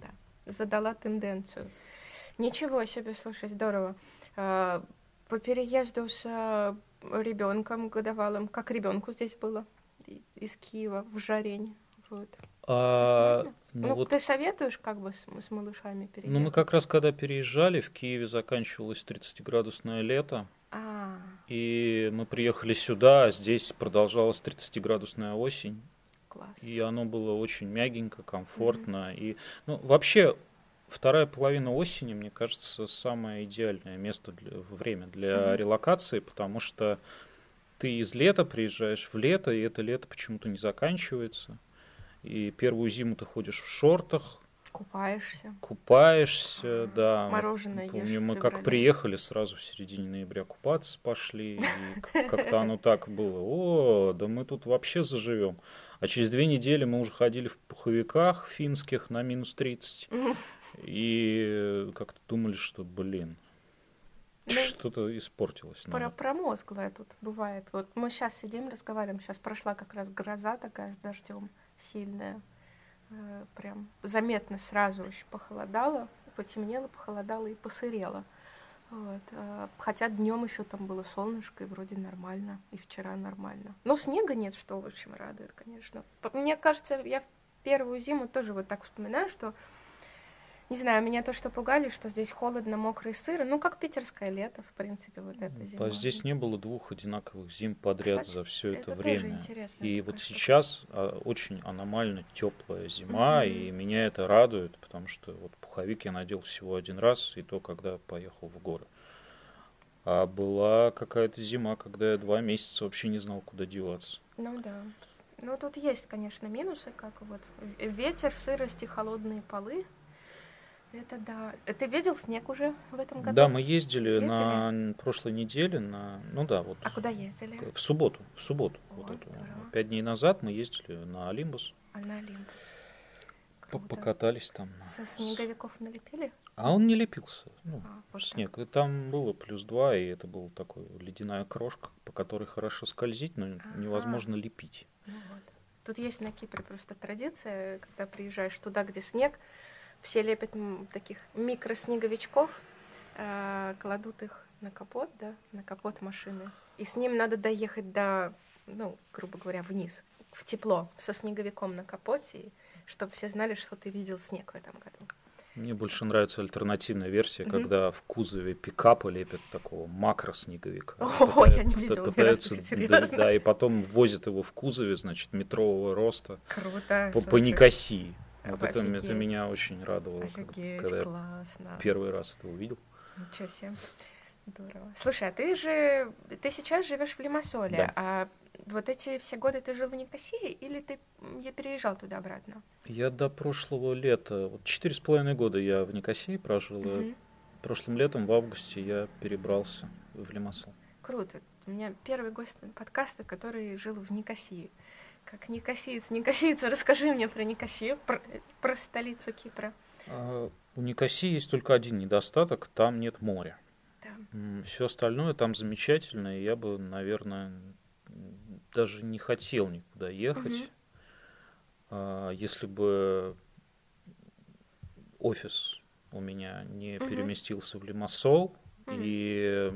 Да, задала тенденцию. Ничего себе, слушай, здорово. А, По переезду с ребенком годовалым, как ребенку здесь было из Киева в Жарень. Вот. А, ну, Ну, вот, ты советуешь как бы с, с малышами переехать? ну, мы как раз когда переезжали, в Киеве заканчивалось 30-градусное лето, А, и мы приехали сюда, а здесь продолжалась 30-градусная осень, класс. и оно было очень мягенько, комфортно. И, ну, вообще, вторая половина осени, мне кажется, самое идеальное место, для, время для Мгм. релокации, потому что ты из лета приезжаешь в лето, и это лето почему-то не заканчивается. И первую зиму ты ходишь в шортах, Купаешься. купаешься, да. Мороженое ешь Помню, в мы как приехали, сразу в середине ноября купаться пошли, и как-то оно так было. О, да мы тут вообще заживем. А через две недели мы уже ходили в пуховиках финских на минус 30. И как-то думали, что, блин, Ну, что-то испортилось. Про, промозглая тут бывает. Вот мы сейчас сидим, разговариваем. Сейчас прошла как раз гроза такая с дождем сильная. Э, Прям заметно сразу очень похолодало. Потемнело, похолодало и посырело. Вот. а, Хотя днем еще там было солнышко, и вроде нормально, и вчера нормально. Но снега нет, что, в общем, радует, конечно. Мне кажется, я в первую зиму тоже вот так вспоминаю, что, не знаю, меня то, что пугали, что здесь холодно, мокро и сыро, ну, как питерское лето, в принципе, вот эта зима. А здесь не было двух одинаковых зим подряд Кстати, за все это, это время. И вот штука. сейчас а, очень аномально теплая зима, Мгм. и меня это радует, потому что вот пуховик я надел всего один раз, и то, когда поехал в горы. А была какая-то зима, когда я два месяца вообще не знал, куда деваться. Ну да. Ну, тут есть, конечно, минусы, как вот ветер, сырость и холодные полы. Это да. Ты видел снег уже в этом году? Да, мы ездили, Съездили? на прошлой неделе, на, ну да, вот А куда ездили? в субботу, в субботу, О, вот здорово. пять дней назад мы ездили на Олимпус, А на Круто. покатались там. Со снеговиков налепили? А он не лепился, ну, А, вот так. снег. И там было плюс два, и это была такой ледяная крошка, по которой хорошо скользить, но невозможно лепить. Ну вот. Тут есть на Кипре просто традиция, когда приезжаешь туда, где снег, все лепят таких микроснеговичков, э, кладут их на капот, да, на капот машины, и с ним надо доехать до, ну, грубо говоря, вниз, в тепло, со снеговиком на капоте, чтобы все знали, что ты видел снег в этом году. Мне больше нравится альтернативная версия, Мгм. когда в кузове пикапа лепят такого макроснеговика. О, я не видела ни пытаются, разу, да, да, и потом возят его в кузове, значит, метрового роста Круто. по, по слушай. Никосии. Вот это, это меня очень радовало, Офигеть, когда я классно. первый раз это увидел. Ничего себе. Здорово. Слушай, а ты же ты сейчас живешь в Лимассоле, Да. а вот эти все годы ты жил в Никосии или ты я переезжал туда обратно? Я до прошлого лета, вот четыре с половиной года я в Никосии прожил, и Мгм. прошлым летом в августе я перебрался в Лимассол. Круто. У меня первый гость подкаста, который жил в Никосии. Как никосиец, никосиец, расскажи мне про Никосию, про, про столицу Кипра. А, У Никосии есть только один недостаток, там нет моря. Да. Все остальное там замечательно, и я бы, наверное, даже не хотел никуда ехать. А, если бы офис у меня не Мгм. переместился в Лимассол, Мгм. и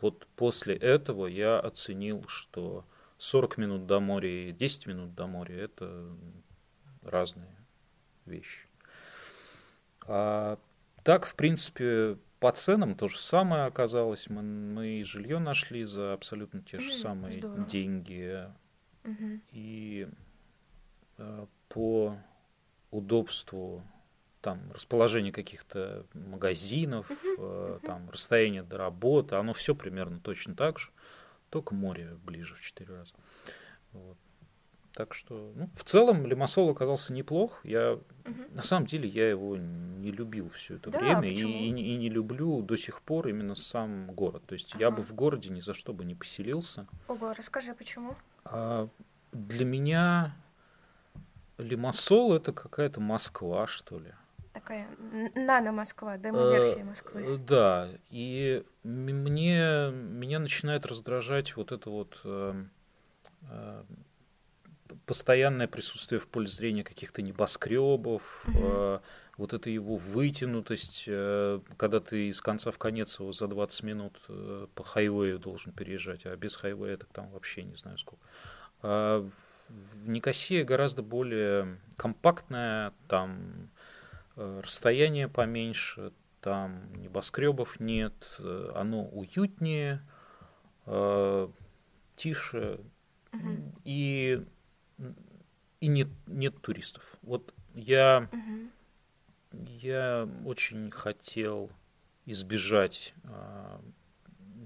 вот после этого я оценил, что 40 минут до моря и 10 минут до моря – это разные вещи. А так, в принципе, по ценам то же самое оказалось. Мы, мы и жилье нашли за абсолютно те же самые здорово. деньги. Мгм. И э, по удобству там расположение каких-то магазинов, э, там расстояние до работы, оно все примерно точно так же, только море ближе в четыре раза. Вот. Так что, ну, в целом Лимассол оказался неплох. Я Мгм. на самом деле я его не любил все это Да, время и, почему? и не- и не люблю до сих пор именно сам город. То есть я бы Ага. в городе ни за что бы не поселился. Ого, расскажи, почему? А для меня Лимассол это какая-то Москва, что ли. Такая нано-Москва, демо-версия Э, Москвы. э, Да, и мне меня начинает раздражать вот это вот э, постоянное присутствие в поле зрения каких-то небоскребов, э, вот эта его вытянутость, когда ты из конца в конец его за 20 минут по хайвею должен переезжать, а без хайвея так там вообще не знаю сколько. А Никосия гораздо более компактная, там расстояние поменьше, там небоскребов нет, э, оно уютнее, э, тише Мгм. и, и нет, нет туристов. Вот я, Мгм. я очень хотел избежать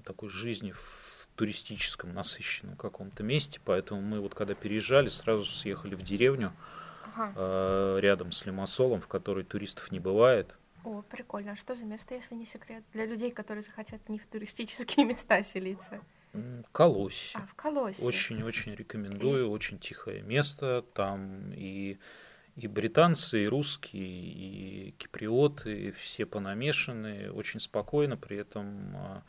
такой жизни в туристическом насыщенном каком-то месте, поэтому мы вот когда переезжали, сразу съехали в деревню Ага. э, рядом с Лимассолом, в которой туристов не бывает. О, прикольно. А что за место, если не секрет? Для людей, которые захотят не в туристические места селиться. М, Колосье. А, в Колосе. Очень-очень рекомендую, очень тихое место. Там и, и британцы, и русские, и киприоты, и все понамешаны, очень спокойно. При этом а,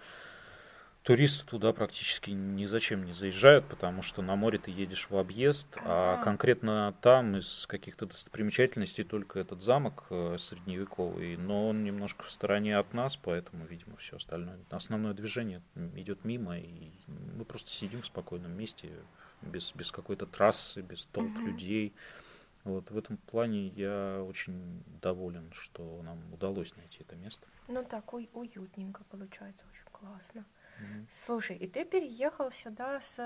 туристы туда практически ни зачем не заезжают, потому что на море ты едешь в объезд, а конкретно там из каких-то достопримечательностей только этот замок э, средневековый, но он немножко в стороне от нас, поэтому, видимо, все остальное, основное движение идет мимо, и мы просто сидим в спокойном месте, без, без какой-то трассы, без толп Мгм. людей. Вот в этом плане я очень доволен, что нам удалось найти это место. Ну так, уй- уютненько получается, очень классно. Мгм. Слушай, и ты переехал сюда с...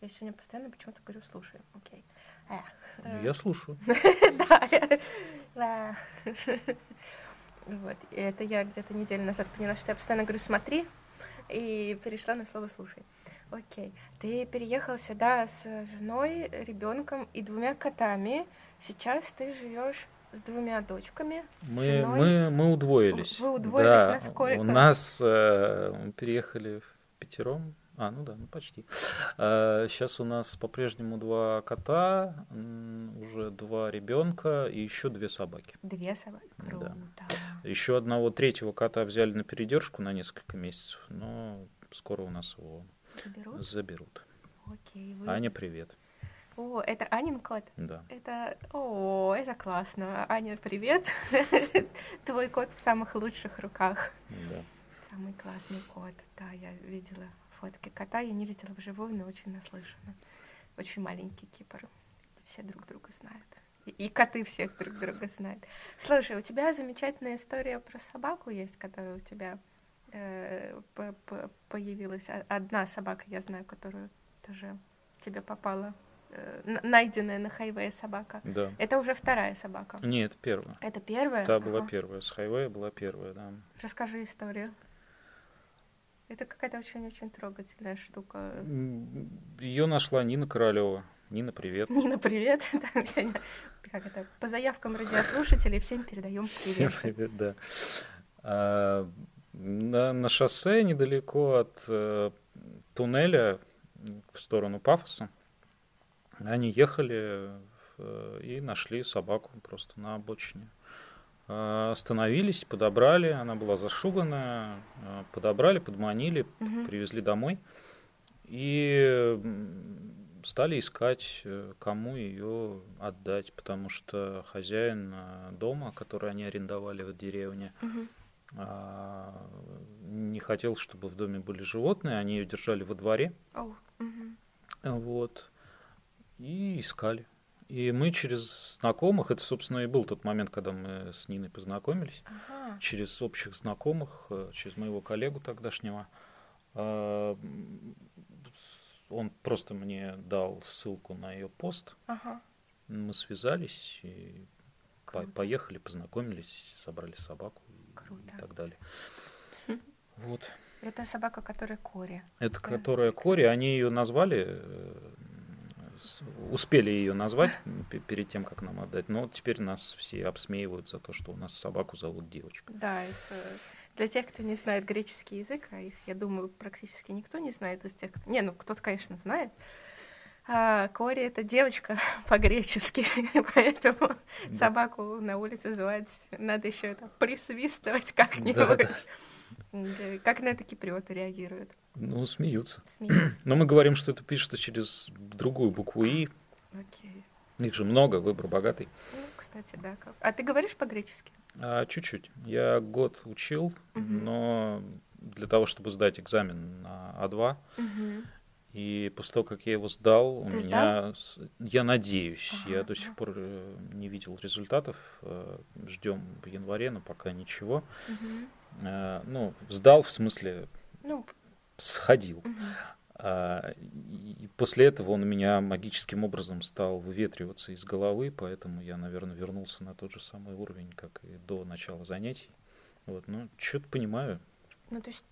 Я сегодня постоянно почему-то говорю, слушай, окей. Ну, э, Я слушаю. Да. Вот, и это я где-то неделю назад поняла, что я постоянно говорю «смотри», и перешла на слово «слушай». Окей. Ты переехал сюда с женой, ребенком и двумя котами. Сейчас ты живешь с двумя дочками. Мы, женой. мы, мы удвоились. Вы удвоились Да, на сколько? У нас э, переехали в пятером. А, ну да, ну почти. сейчас у нас по-прежнему два кота, уже два ребенка и еще две собаки. Две собаки. Да. Круто. Еще одного третьего кота взяли на передержку на несколько месяцев, но скоро у нас его Заберут? заберут. Окей. вы- Аня, привет. О, это Анин кот? Да. Это, о, это классно. Аня, привет. Твой кот в самых лучших руках. да. Самый классный кот. Да, я видела фотки кота. Я не видела вживую, но очень наслышана. Очень маленький Кипр. Все друг друга знают. И, и коты всех друг друга знают. Слушай, у тебя замечательная история про собаку есть, которая у тебя э, по- по- появилась. Одна собака, я знаю, которую тоже тебе попала. Э, найденная на хайвее собака. Да. Это уже вторая собака. Нет, первая. Это первая? Та была Ага. первая. С хайвея была первая, да. Расскажи историю. Это какая-то очень-очень трогательная штука. Ее нашла Нина Королева. Нина, привет. Нина, привет. Там сегодня, как это, по заявкам радиослушателей всем передаем Всем привет. привет, да. А, на, на шоссе недалеко от э, туннеля в сторону Пафоса они ехали и нашли собаку просто на обочине. А, Остановились, подобрали, она была зашуганная, а, подобрали, подманили, Мгм. привезли домой. И стали искать, э, кому ее отдать, потому что хозяин э, дома, который они арендовали в деревне, а, не хотел, чтобы в доме были животные, они ее держали во дворе, Оу, мгм. вот, и искали. И мы через знакомых, это, собственно, и был тот момент, когда мы с Ниной познакомились, Ага. через общих знакомых, э, через моего коллегу тогдашнего. а, Он просто мне дал ссылку на ее пост. Ага. Мы связались и по- поехали, познакомились, собрали собаку и- Круто. и так далее. Вот. Это собака, которая Кори. Это Да. которая Кори, они ее назвали, успели ее назвать перед тем, как нам отдать, но теперь нас все обсмеивают за то, что у нас собаку зовут девочка. Да, это для тех, кто не знает греческий язык, а их, я думаю, практически никто не знает из тех, кто... Не, ну кто-то, конечно, знает. А, Кори — это девочка по-гречески, поэтому Да. собаку на улице звать надо еще это присвистывать как-нибудь. Да, Да, Как на это киприоты реагируют? Ну, смеются. Смеются. Но мы говорим, что это пишется через другую букву И. Окей. Их же много, выбор богатый. Ну, кстати, да. Как... А ты говоришь по-гречески? А, чуть-чуть. Я год учил, Мгм. но для того, чтобы сдать экзамен на А2, Мгм. и после того, как я его сдал, у Ты меня, с- я надеюсь, я Ага, до сих да. пор э, не видел результатов, ждем в январе, но пока ничего. Э, Ну, сдал, в смысле, Ну, сходил. А, И после этого он у меня магическим образом стал выветриваться из головы, поэтому я, наверное, вернулся на тот же самый уровень, как и до начала занятий. Вот, ну, что-то понимаю. ну, то есть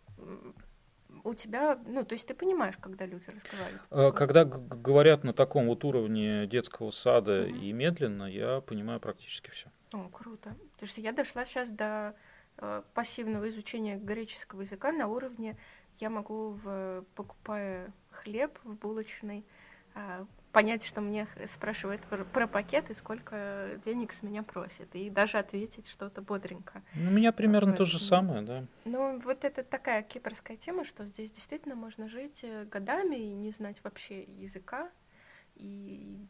у тебя, ну, то есть ты понимаешь, когда люди разговаривают? А, Когда говорят на таком вот уровне детского сада Мгм. и медленно, я понимаю практически все. О, круто. Потому что я дошла сейчас до э, пассивного изучения греческого языка на уровне я могу, в, покупая хлеб в булочной, а, понять, что мне спрашивают про, про пакет и сколько денег с меня просят, и даже ответить что-то бодренько. Ну, У меня примерно то же самое, да. Ну, вот это такая кипрская тема, что здесь действительно можно жить э, годами и не знать вообще языка, и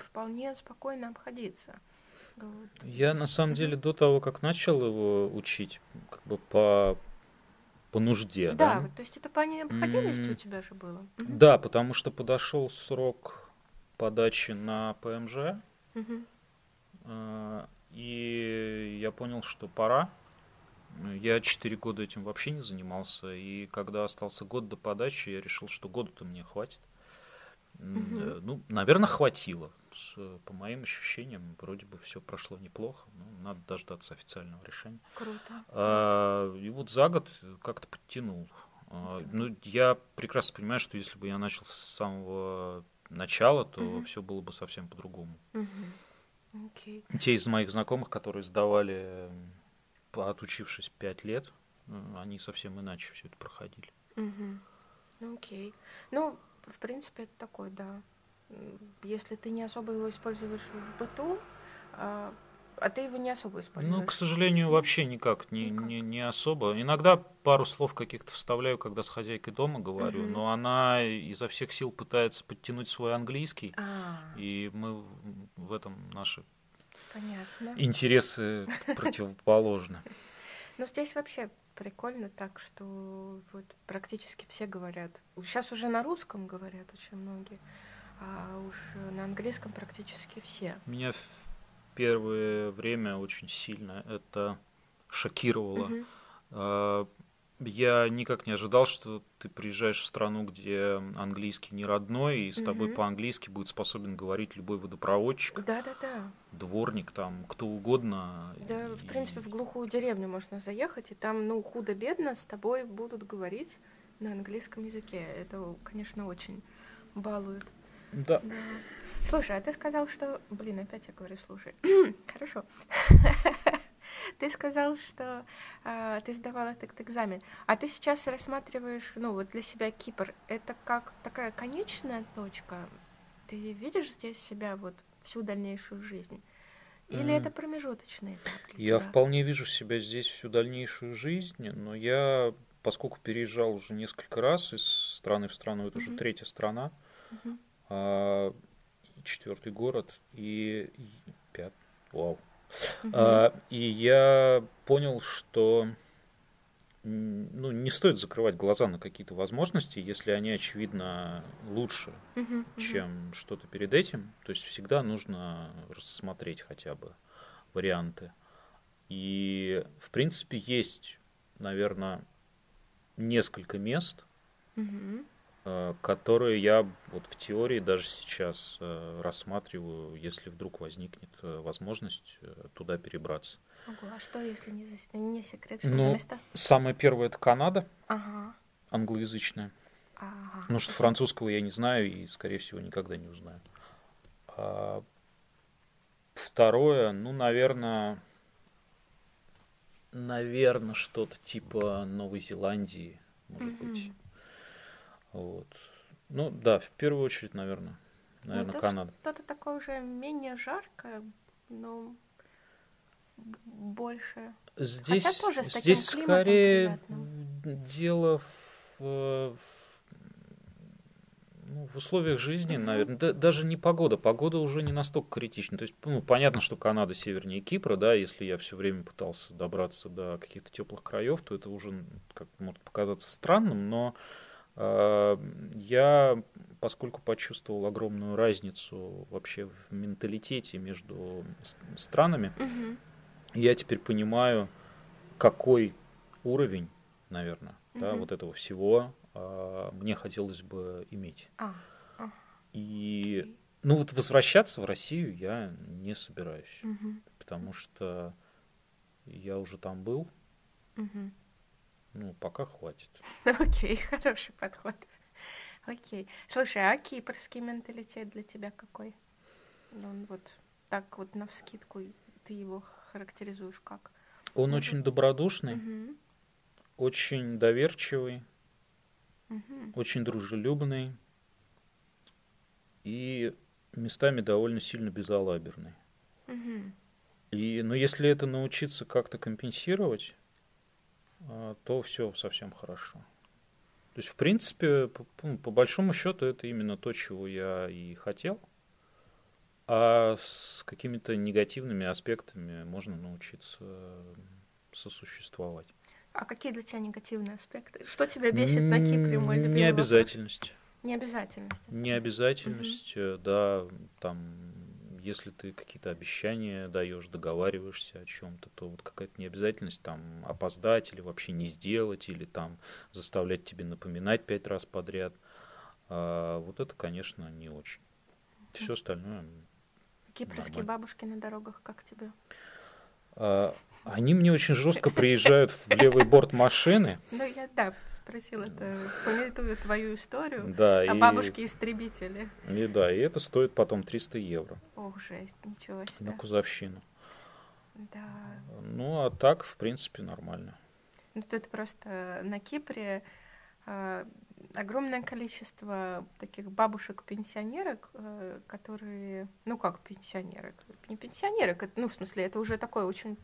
вполне спокойно обходиться. Вот. Я на самом деле до того, как начал его учить, как бы по, по нужде, Да, да, вот, то есть это по необходимости у М. тебя же было. Мгм. Да, потому что подошел срок подачи на ПМЖ, Мгм. э, и я понял, что пора. Я четыре года этим вообще не занимался, и когда остался год до подачи, я решил, что года-то мне хватит. Э, Ну, наверное, хватило. По моим ощущениям, вроде бы все прошло неплохо. Ну, надо дождаться официального решения. Круто. А, И вот за год как-то подтянул. А, Ну, я прекрасно понимаю, что если бы я начал с самого начала, то Мгм. все было бы совсем по-другому. Мгм. Окей. Те из моих знакомых, которые сдавали, отучившись пять лет, э, они совсем иначе все это проходили. Ну, Окей. Ну, в принципе, это такой, да. Если ты не особо его используешь в быту, а, а ты его не особо используешь. Ну, к сожалению, вообще никак, не, Никак. Не, не особо. Иногда пару слов каких-то вставляю, когда с хозяйкой дома говорю, Мгм. но она изо всех сил пытается подтянуть свой английский, А, и мы в- в этом наши понятно. интересы противоположны. Ну, здесь вообще прикольно так, что вот практически все говорят. Сейчас уже на русском говорят очень многие, а уж на английском практически все. Меня в первое время очень сильно это шокировало. А, Я никак не ожидал, что ты приезжаешь в страну, где английский не родной, и с тобой Мгм. по-английски будет способен говорить любой водопроводчик, Да-да-да. дворник, там, кто угодно. Да, в И- принципе, в глухую деревню можно заехать, и там, ну, худо-бедно с тобой будут говорить на английском языке. Это, конечно, очень балует. Да. Да. Слушай, а ты сказал, что... Блин, опять я говорю, слушай. Хорошо. Ты сказал, что а, ты сдавал этот экзамен. А ты сейчас рассматриваешь, ну, вот для себя Кипр. Это как такая конечная точка? Ты видишь здесь себя вот всю дальнейшую жизнь? Или М. это промежуточный этап Я тебя? вполне вижу себя здесь всю дальнейшую жизнь, но я, поскольку переезжал уже несколько раз из страны в страну, это уже Мгм. третья страна, Мгм. А, четвертый город и, и пят, вау. А, и я понял, что ну, не стоит закрывать глаза на какие-то возможности, если они, очевидно, лучше, чем что-то перед этим. То есть всегда нужно рассмотреть хотя бы варианты. И, в принципе, есть, наверное, несколько мест, э, которые я вот в теории даже сейчас э, рассматриваю, если вдруг возникнет э, возможность туда перебраться. Ого, а что, если не, не секрет, что ну, за места? Самое первое это Канада, Ага. англоязычная. Ага. Ну, что французского я не знаю и, скорее всего, никогда не узнаю. А второе, ну, наверное, наверное, что-то типа Новой Зеландии, может Мгм. быть. Вот. Ну, да, в первую очередь, наверное, наверное, это Канада. Что-то такое уже менее жаркое, но больше. Здесь, тоже с здесь скорее приятным. дело в, э, в- ну, в условиях жизни, Мгм. наверное. Да- даже не погода. Погода уже не настолько критична. То есть, ну, понятно, что Канада севернее Кипра, да, если я все время пытался добраться до каких-то теплых краев, то это уже как может показаться странным, но э, я, поскольку почувствовал огромную разницу вообще в менталитете между странами, Мгм. я теперь понимаю, какой уровень, наверное, да, Мгм. вот этого всего а, мне хотелось бы иметь. А, И, ну вот возвращаться в Россию я не собираюсь, Мгм. потому что я уже там был, Мгм. Ну пока хватит. Окей, хороший подход. Окей. Слушай, а кипрский менталитет для тебя какой? Ну, вот так вот навскидку ты его характеризуешь как? Он Мгм. очень добродушный, Мгм. очень доверчивый, Мгм. очень дружелюбный и местами довольно сильно безалаберный. Мгм. И, но если это научиться как-то компенсировать, то все совсем хорошо. То есть, в принципе, по, ну, по большому счету, это именно то, чего я и хотел. А с какими-то негативными аспектами можно научиться сосуществовать. А какие для тебя негативные аспекты? Что тебя бесит на Кипре, мой любимый вопрос? Необязательность. Необязательность. Необязательность, э, да, там, если ты какие-то обещания даешь, договариваешься о чем-то, то вот какая-то необязательность там опоздать или вообще не сделать, или там заставлять тебе напоминать пять раз подряд. А, вот это, конечно, не очень. Все остальное. Кипрские Нормально. бабушки на дорогах, как тебе? а, они мне очень жестко приезжают в левый борт машины. Ну, я, да, спросила это, пометую твою историю. Да, А и, бабушки-истребители. и да, и это стоит потом 300 евро Ох, жесть, ничего на себе. кузовщину. Да. Ну, а так, в принципе, нормально. Ну, тут просто на Кипре а, огромное количество таких бабушек-пенсионерок, э, которые, ну как пенсионерок, не пенсионерок, это, ну в смысле это уже такой очень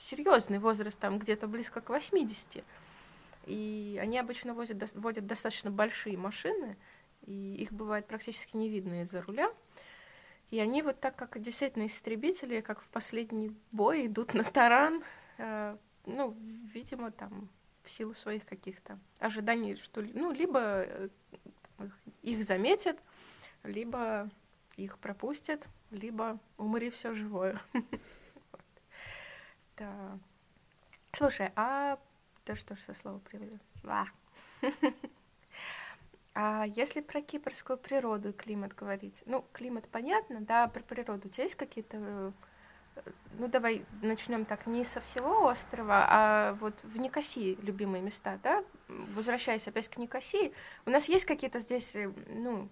серьезный возраст, там где-то близко к 80. И они обычно возят, водят достаточно большие машины, и их бывает практически не видно из-за руля. И они вот так, как действительно истребители, как в последний бой, идут на таран, э, ну, видимо, там в силу своих каких-то ожиданий, что, ну, либо э, их, заметят, либо их пропустят, либо умри все живое. Да. Слушай, а да что ж со слова привели? А. А если про кипрскую природу и климат говорить? Ну, климат понятно, да, про природу. У тебя есть какие-то э, ну, давай начнем так, не со всего острова, а вот в Никосии любимые места, да? Возвращаясь опять к Никосии, у нас есть какие-то здесь, э, ну,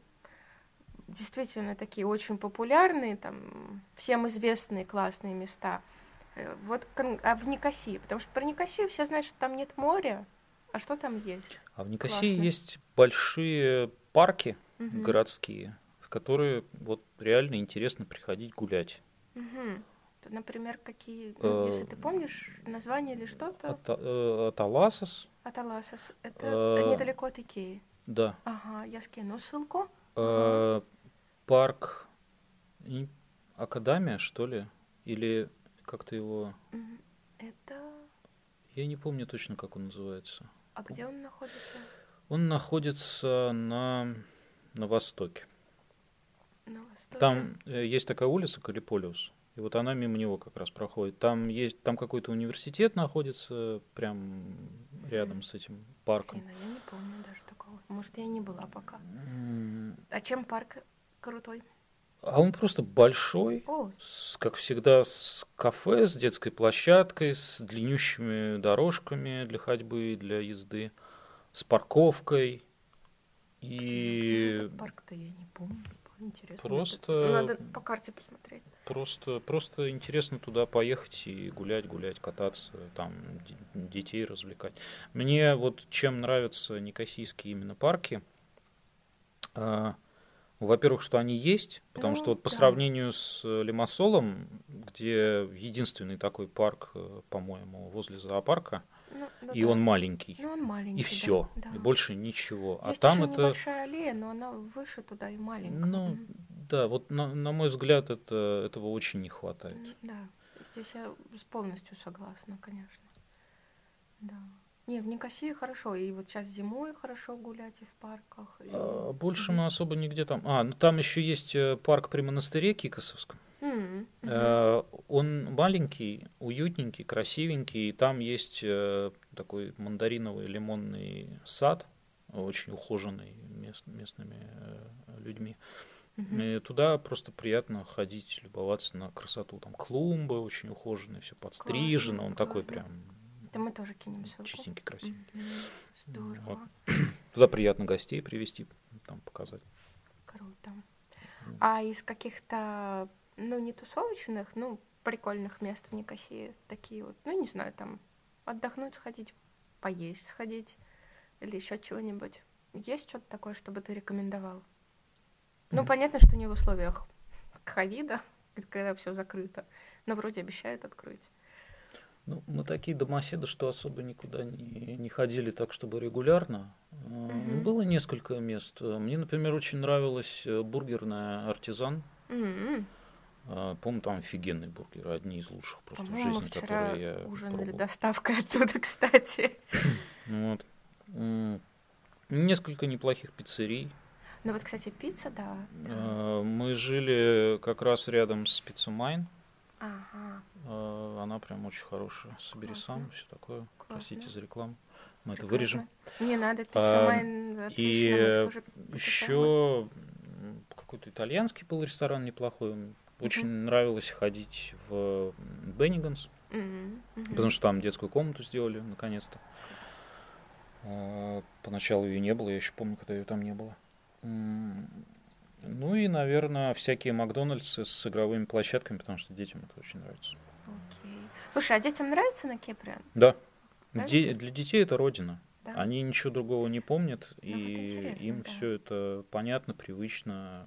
действительно такие очень популярные, там, всем известные классные места. Э, Вот а в Никосии, потому что про Никосию все знают, что там нет моря, а что там есть? А в Никосии Классно. есть большие парки Мгм. городские, в которые вот реально интересно приходить гулять. То, Например, какие, ну, если Э, ты помнишь название или что-то, э, Аталасос, Аталасос, это недалеко от Икеи. да. Ага, я скину ссылку. Парк Академия, что ли? Или как-то его... Это... Я не помню точно, как он называется. А где он находится? Он находится на, на востоке. На востоке? Там э, есть такая улица Калиполиус, и вот она мимо него как раз проходит. Там есть, там какой-то университет находится прям рядом с этим парком. Блин, а я не помню даже такого. Может, я не была пока. А чем парк крутой? А он просто большой, О, с- как всегда, с кафе, с детской площадкой, с длиннющими дорожками для ходьбы, для езды, с парковкой. И этот парк-то я не помню. Интересно. Просто- Надо по карте посмотреть. просто, просто интересно туда поехать и гулять, гулять, кататься, там детей развлекать. Мне вот чем нравятся никосийские именно парки, а, во-первых, что они есть, потому Ну, что вот по да. сравнению с э, Лимассолом, где единственный такой парк, э, по-моему, возле зоопарка, Ну, ну и да. он маленький, Ну, он маленький. и да, все, да. и больше ничего. Есть а там еще это, небольшая аллея, но она выше туда и маленькая. ну, Мгм. да, вот на, на мой взгляд, это, этого очень не хватает. Да, здесь я полностью согласна, конечно. Да. Не, в Никосии хорошо, и вот сейчас зимой хорошо гулять и в парках. и- А, Больше Мгм. мы особо нигде там. А, ну там еще есть э, парк при монастыре Кикосовском. Мгм. Э, Он маленький, уютненький, красивенький. И там есть э, такой мандариновый лимонный сад, очень ухоженный мест- местными людьми. И туда просто приятно ходить, любоваться на красоту. Там клумбы очень ухоженные, все подстрижено. Он такой классно. прям Это мы тоже кинем ссылку. чистенький, красивый. Мгм. Здорово, Вот. Туда приятно гостей привести, там показать. круто. А из каких-то, ну, не тусовочных, ну, прикольных мест в Никосии, такие вот, ну, не знаю, там, отдохнуть сходить, поесть сходить или еще чего-нибудь. Есть что-то такое, чтобы ты рекомендовал? Ну, М. понятно, что не в условиях ковида, когда все закрыто, но вроде обещают открыть. Ну, мы такие домоседы, что особо никуда не, не ходили так, чтобы регулярно. Мгм. Было несколько мест. Мне, например, очень нравилась э, бургерная «Артизан». М-м. Э, По-моему, там офигенные бургеры, одни из лучших просто в жизни, вчера которые я ужинали пробовал. доставкой оттуда, кстати. Вот. Несколько неплохих пиццерий. Ну вот, кстати, пицца, да. да. Мы жили как раз рядом с Пиццумайн. Ага. Э, Она прям очень хорошая. Собери сам, Классно. все такое. Простите Классно. за рекламу. Мы это вырежем. Не надо, А, пицца Майн отлично, и, Еще какой-то итальянский был ресторан неплохой. Очень нравилось ходить в Bennigan's. Мгм, мгм. потому что там детскую комнату сделали наконец-то. Класс. А, Поначалу ее не было, я еще помню, когда ее там не было. Ну и, наверное, всякие Макдональдсы с игровыми площадками, потому что детям это очень нравится. Слушай, а детям нравится на Кипре? Да. Де- для детей это родина. Да? Они ничего другого не помнят, Ну, вот и интересно, им да. все это понятно, привычно.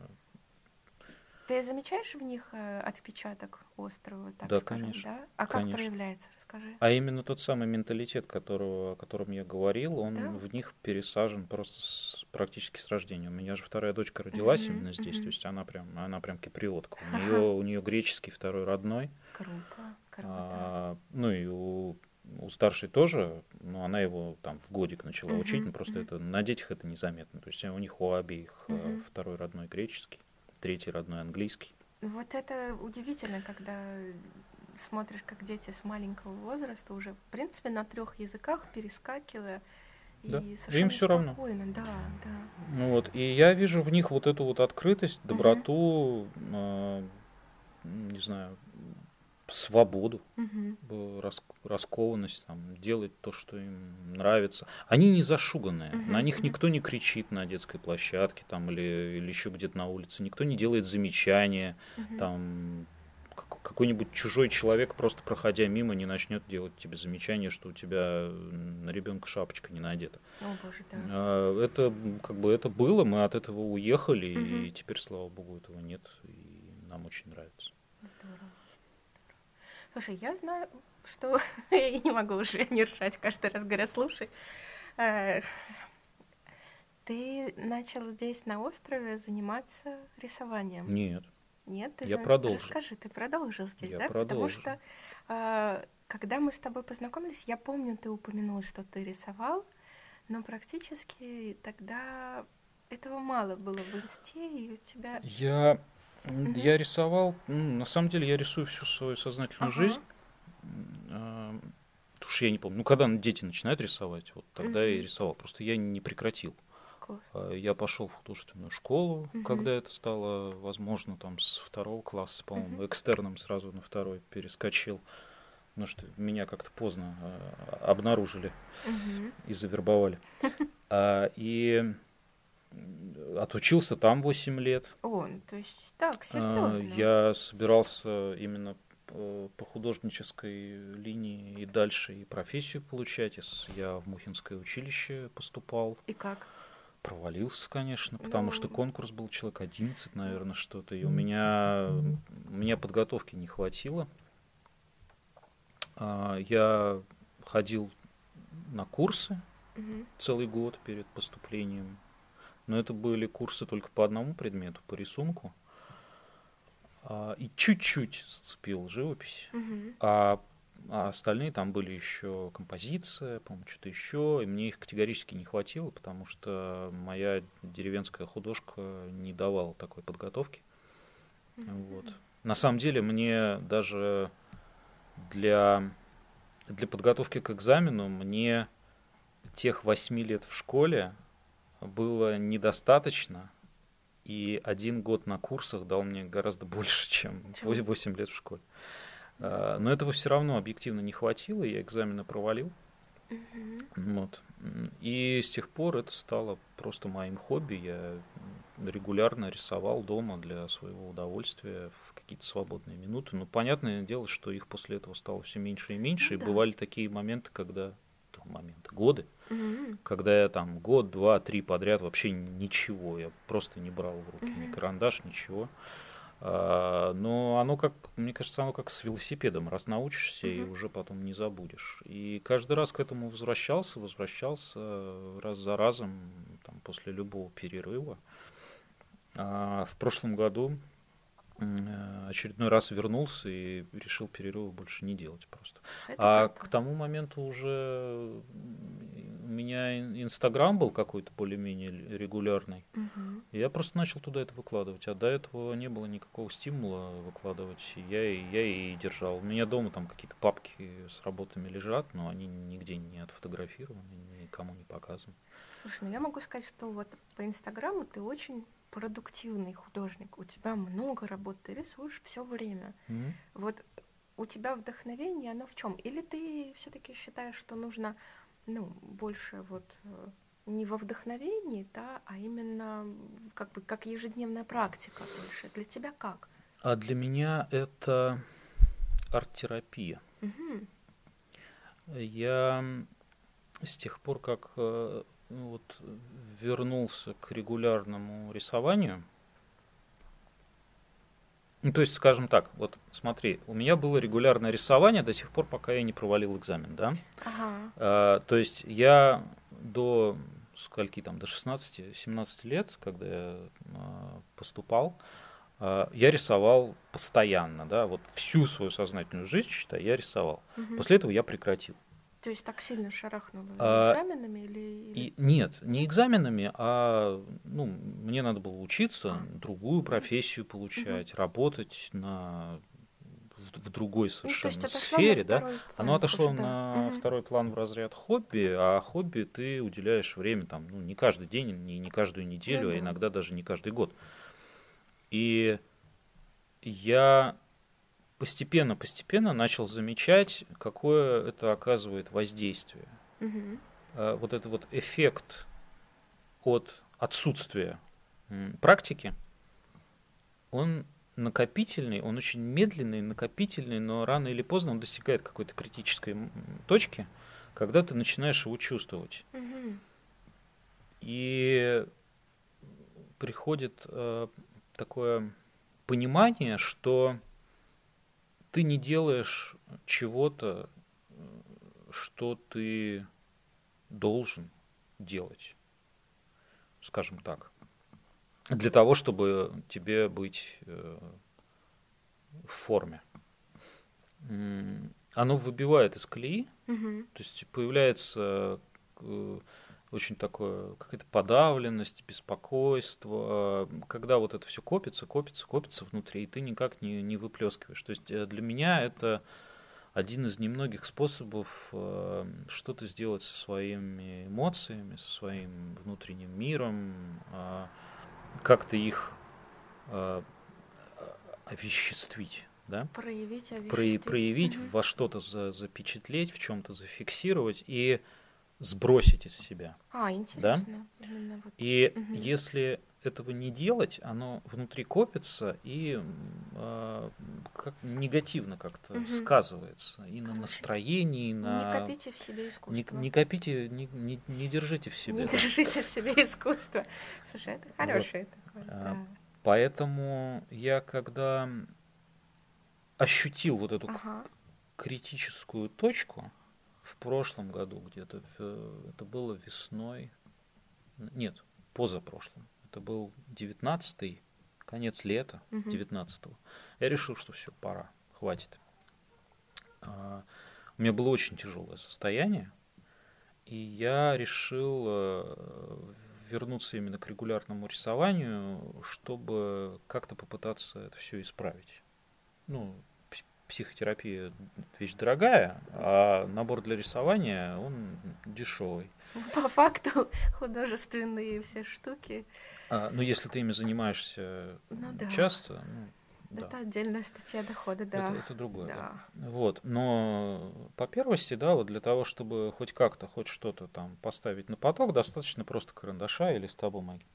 Ты замечаешь в них э, отпечаток острова, так Да, скажем, конечно, да? А как конечно. проявляется, расскажи. А именно тот самый менталитет, которого, о котором я говорил, он Да? в них пересажен просто с, практически с рождения. У меня же вторая дочка родилась Мгм, именно здесь, мгм. то есть она прям, она прям киприотка. У нее, у нее греческий второй родной. Круто, круто. А, ну и у, у старшей тоже, но она его там в годик начала Мгм, учить, но просто мгм. это на детях это незаметно. То есть у них у обеих Мгм. второй родной греческий, третий родной английский. Вот это удивительно, когда смотришь, как дети с маленького возраста уже, в принципе, на трех языках перескакивая. Да. И Им совершенно всё равно. спокойно, да, да. Ну вот, и я вижу в них вот эту вот открытость, доброту, э, не знаю, свободу, э, рас- раскованность, там, делать то, что им нравится. Они не зашуганные, Мгм, на них никто не кричит на детской площадке там, или, или еще где-то на улице, никто не делает замечания, Мгм. там как- какой-нибудь чужой человек, просто проходя мимо, не начнет делать тебе замечание, что у тебя на ребенка шапочка не надета. О, боже, да. А, Это как бы это было, мы от этого уехали, и Мгм. теперь, слава богу, этого нет, и нам очень нравится. Слушай, я знаю, что я не могу уже не ржать каждый раз, говоря, слушай. э, Ты начал здесь на острове заниматься рисованием? Нет. Нет, ты Я за- продолжил. Расскажи, ты продолжил здесь, Я да? Потому продолжил. что а, когда мы с тобой познакомились, я помню, ты упомянул, что ты рисовал, но практически тогда этого мало было в инсте, и у тебя... Я, Мгм. я рисовал, ну, на самом деле я рисую всю свою сознательную Ага. жизнь. А, Уж я не помню. Ну, когда дети начинают рисовать, вот тогда я и рисовал. Просто я не прекратил. Класс. А, Я пошел в художественную школу, Мгм. когда это стало возможно, там с второго класса, по-моему, Мгм. экстерном сразу на второй перескочил. Потому что меня как-то поздно а, обнаружили Мгм. и завербовали. А, И отучился там 8 лет. О, то есть так, А, серьезно. Я собирался именно по по художнической линии и дальше и профессию получать. Я в Мухинское училище поступал. И как? Провалился, конечно, потому что Ну. конкурс был человек 11, наверное, что-то. И у меня, у меня подготовки не хватило. А, Я ходил на курсы целый год перед поступлением. Но это были курсы только по одному предмету, по рисунку. А, И чуть-чуть зацепил живопись. Мгм. А, а остальные там были еще композиция, по-моему, что-то еще. И мне их категорически не хватило, потому что моя деревенская художка не давала такой подготовки. Вот. На самом деле мне даже для, для подготовки к экзамену мне тех восьми лет в школе было недостаточно, и один год на курсах дал мне гораздо больше, чем Чем? 8 лет в школе. А, Но этого все равно объективно не хватило, я экзамены провалил. Вот. И с тех пор это стало просто моим хобби. Я регулярно рисовал дома для своего удовольствия в какие-то свободные минуты. Но понятное дело, что их после этого стало все меньше и меньше. Ну и да. бывали такие моменты, когда то моменты, годы, Мгм. когда я там год, два, три подряд вообще ничего, я просто не брал в руки ни Мгм. карандаш, ничего. А, Но оно как, мне кажется, оно как с велосипедом. Раз научишься, и Мгм. уже потом не забудешь. И каждый раз к этому возвращался, возвращался раз за разом, там, после любого перерыва. А в прошлом году очередной раз вернулся и решил перерывы больше не делать просто. Это А круто. к тому моменту уже у меня ин- Инстаграм был какой-то более-менее регулярный. Мгм. И я просто начал туда это выкладывать. А до этого не было никакого стимула выкладывать. И я, и я и держал. У меня дома там какие-то папки с работами лежат, но они нигде не отфотографированы, никому не показаны. Слушай, ну я могу сказать, что вот по Инстаграму ты очень продуктивный художник. У тебя много работ, ты рисуешь все время. М. Вот у тебя вдохновение, оно в чем? Или ты все-таки считаешь, что нужно, ну, больше вот э, не во вдохновении, да, а именно как бы как ежедневная практика больше? Для тебя как? А для меня это арт-терапия. Мгм. Я с тех пор, как э, ну, вот, вернулся к регулярному рисованию, ну, то есть, скажем так, вот смотри, у меня было регулярное рисование до сих пор, пока я не провалил экзамен, да? Ага. А, то есть я до скольки там, до 16-17 лет, когда я а, поступал, а, я рисовал постоянно, да, вот всю свою сознательную жизнь, считай, я рисовал. Мгм. После этого я прекратил. То есть так сильно шарахнуло А, экзаменами или... или- И нет, не экзаменами, а ну, мне надо было учиться, А. другую профессию получать, работать на в, в другой Ну, совершенно отошло сфере, да. второй Оно план отошло уже, да. на Мгм. второй план в разряд хобби, а хобби ты уделяешь время там, ну, не каждый день, не, не каждую неделю, а да. иногда даже не каждый год. И я постепенно-постепенно начал замечать, какое это оказывает воздействие. Э, Вот этот вот эффект от отсутствия практики, он накопительный, он очень медленный, накопительный, но рано или поздно он достигает какой-то критической точки, когда ты начинаешь его чувствовать. Мгм. И приходит э, такое понимание, что ты не делаешь чего-то, что ты должен делать. скажем так, для того, чтобы тебе быть э, в форме. Оно выбивает из колеи, Мгм. то есть появляется э, очень такое какая-то подавленность, беспокойство, когда вот это все копится, копится, копится внутри, и ты никак не, не выплескиваешь. То есть э, для меня это один из немногих способов э, что-то сделать со своими эмоциями, со своим внутренним миром, э, как-то их э, овеществить, да? Проявить, Про- овеществить. проявить, Мгм. во что-то за- запечатлеть, в чем-то зафиксировать и сбросить из себя. А, интересно. Именно вот. И Мгм. если этого не делать, оно внутри копится и а, как негативно как-то Мгм. сказывается и на Короче, настроении, и на Не копите в себе не, искусство. не копите, не, не- не держите в себе. Не да. держите в себе искусство. Слушай, это хорошее такое. А, да. Поэтому я когда ощутил вот эту Ага. критическую точку в прошлом году где-то, это было весной, нет, позапрошлом, это был 19 конец лета Мгм. 19 я решил, что все, пора, хватит. А, У меня было очень тяжелое состояние, и я решил э, вернуться именно к регулярному рисованию, чтобы как-то попытаться это все исправить. Ну, психотерапия вещь дорогая, а набор для рисования он дешевый. По факту художественные все штуки. А, но если ты ими занимаешься Ну да. часто, ну, да, Это отдельная статья дохода, да. это, это другое. да. Да. Вот, но по первости, да, вот для того, чтобы хоть как-то, хоть что-то там поставить на поток, достаточно просто карандаша и листа бумаги.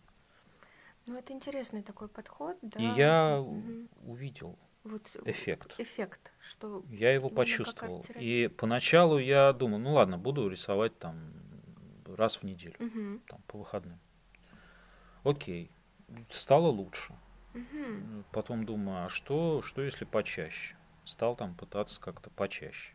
Ну, это интересный такой подход, да. И я Мгм. увидел Вот эффект. эффект, что Я его почувствовал. И поначалу я думал, ну ладно, буду рисовать там раз в неделю, Мгм. там, по выходным. Окей, стало лучше. Мгм. Потом думаю, а что, что если почаще? Стал там пытаться как-то почаще.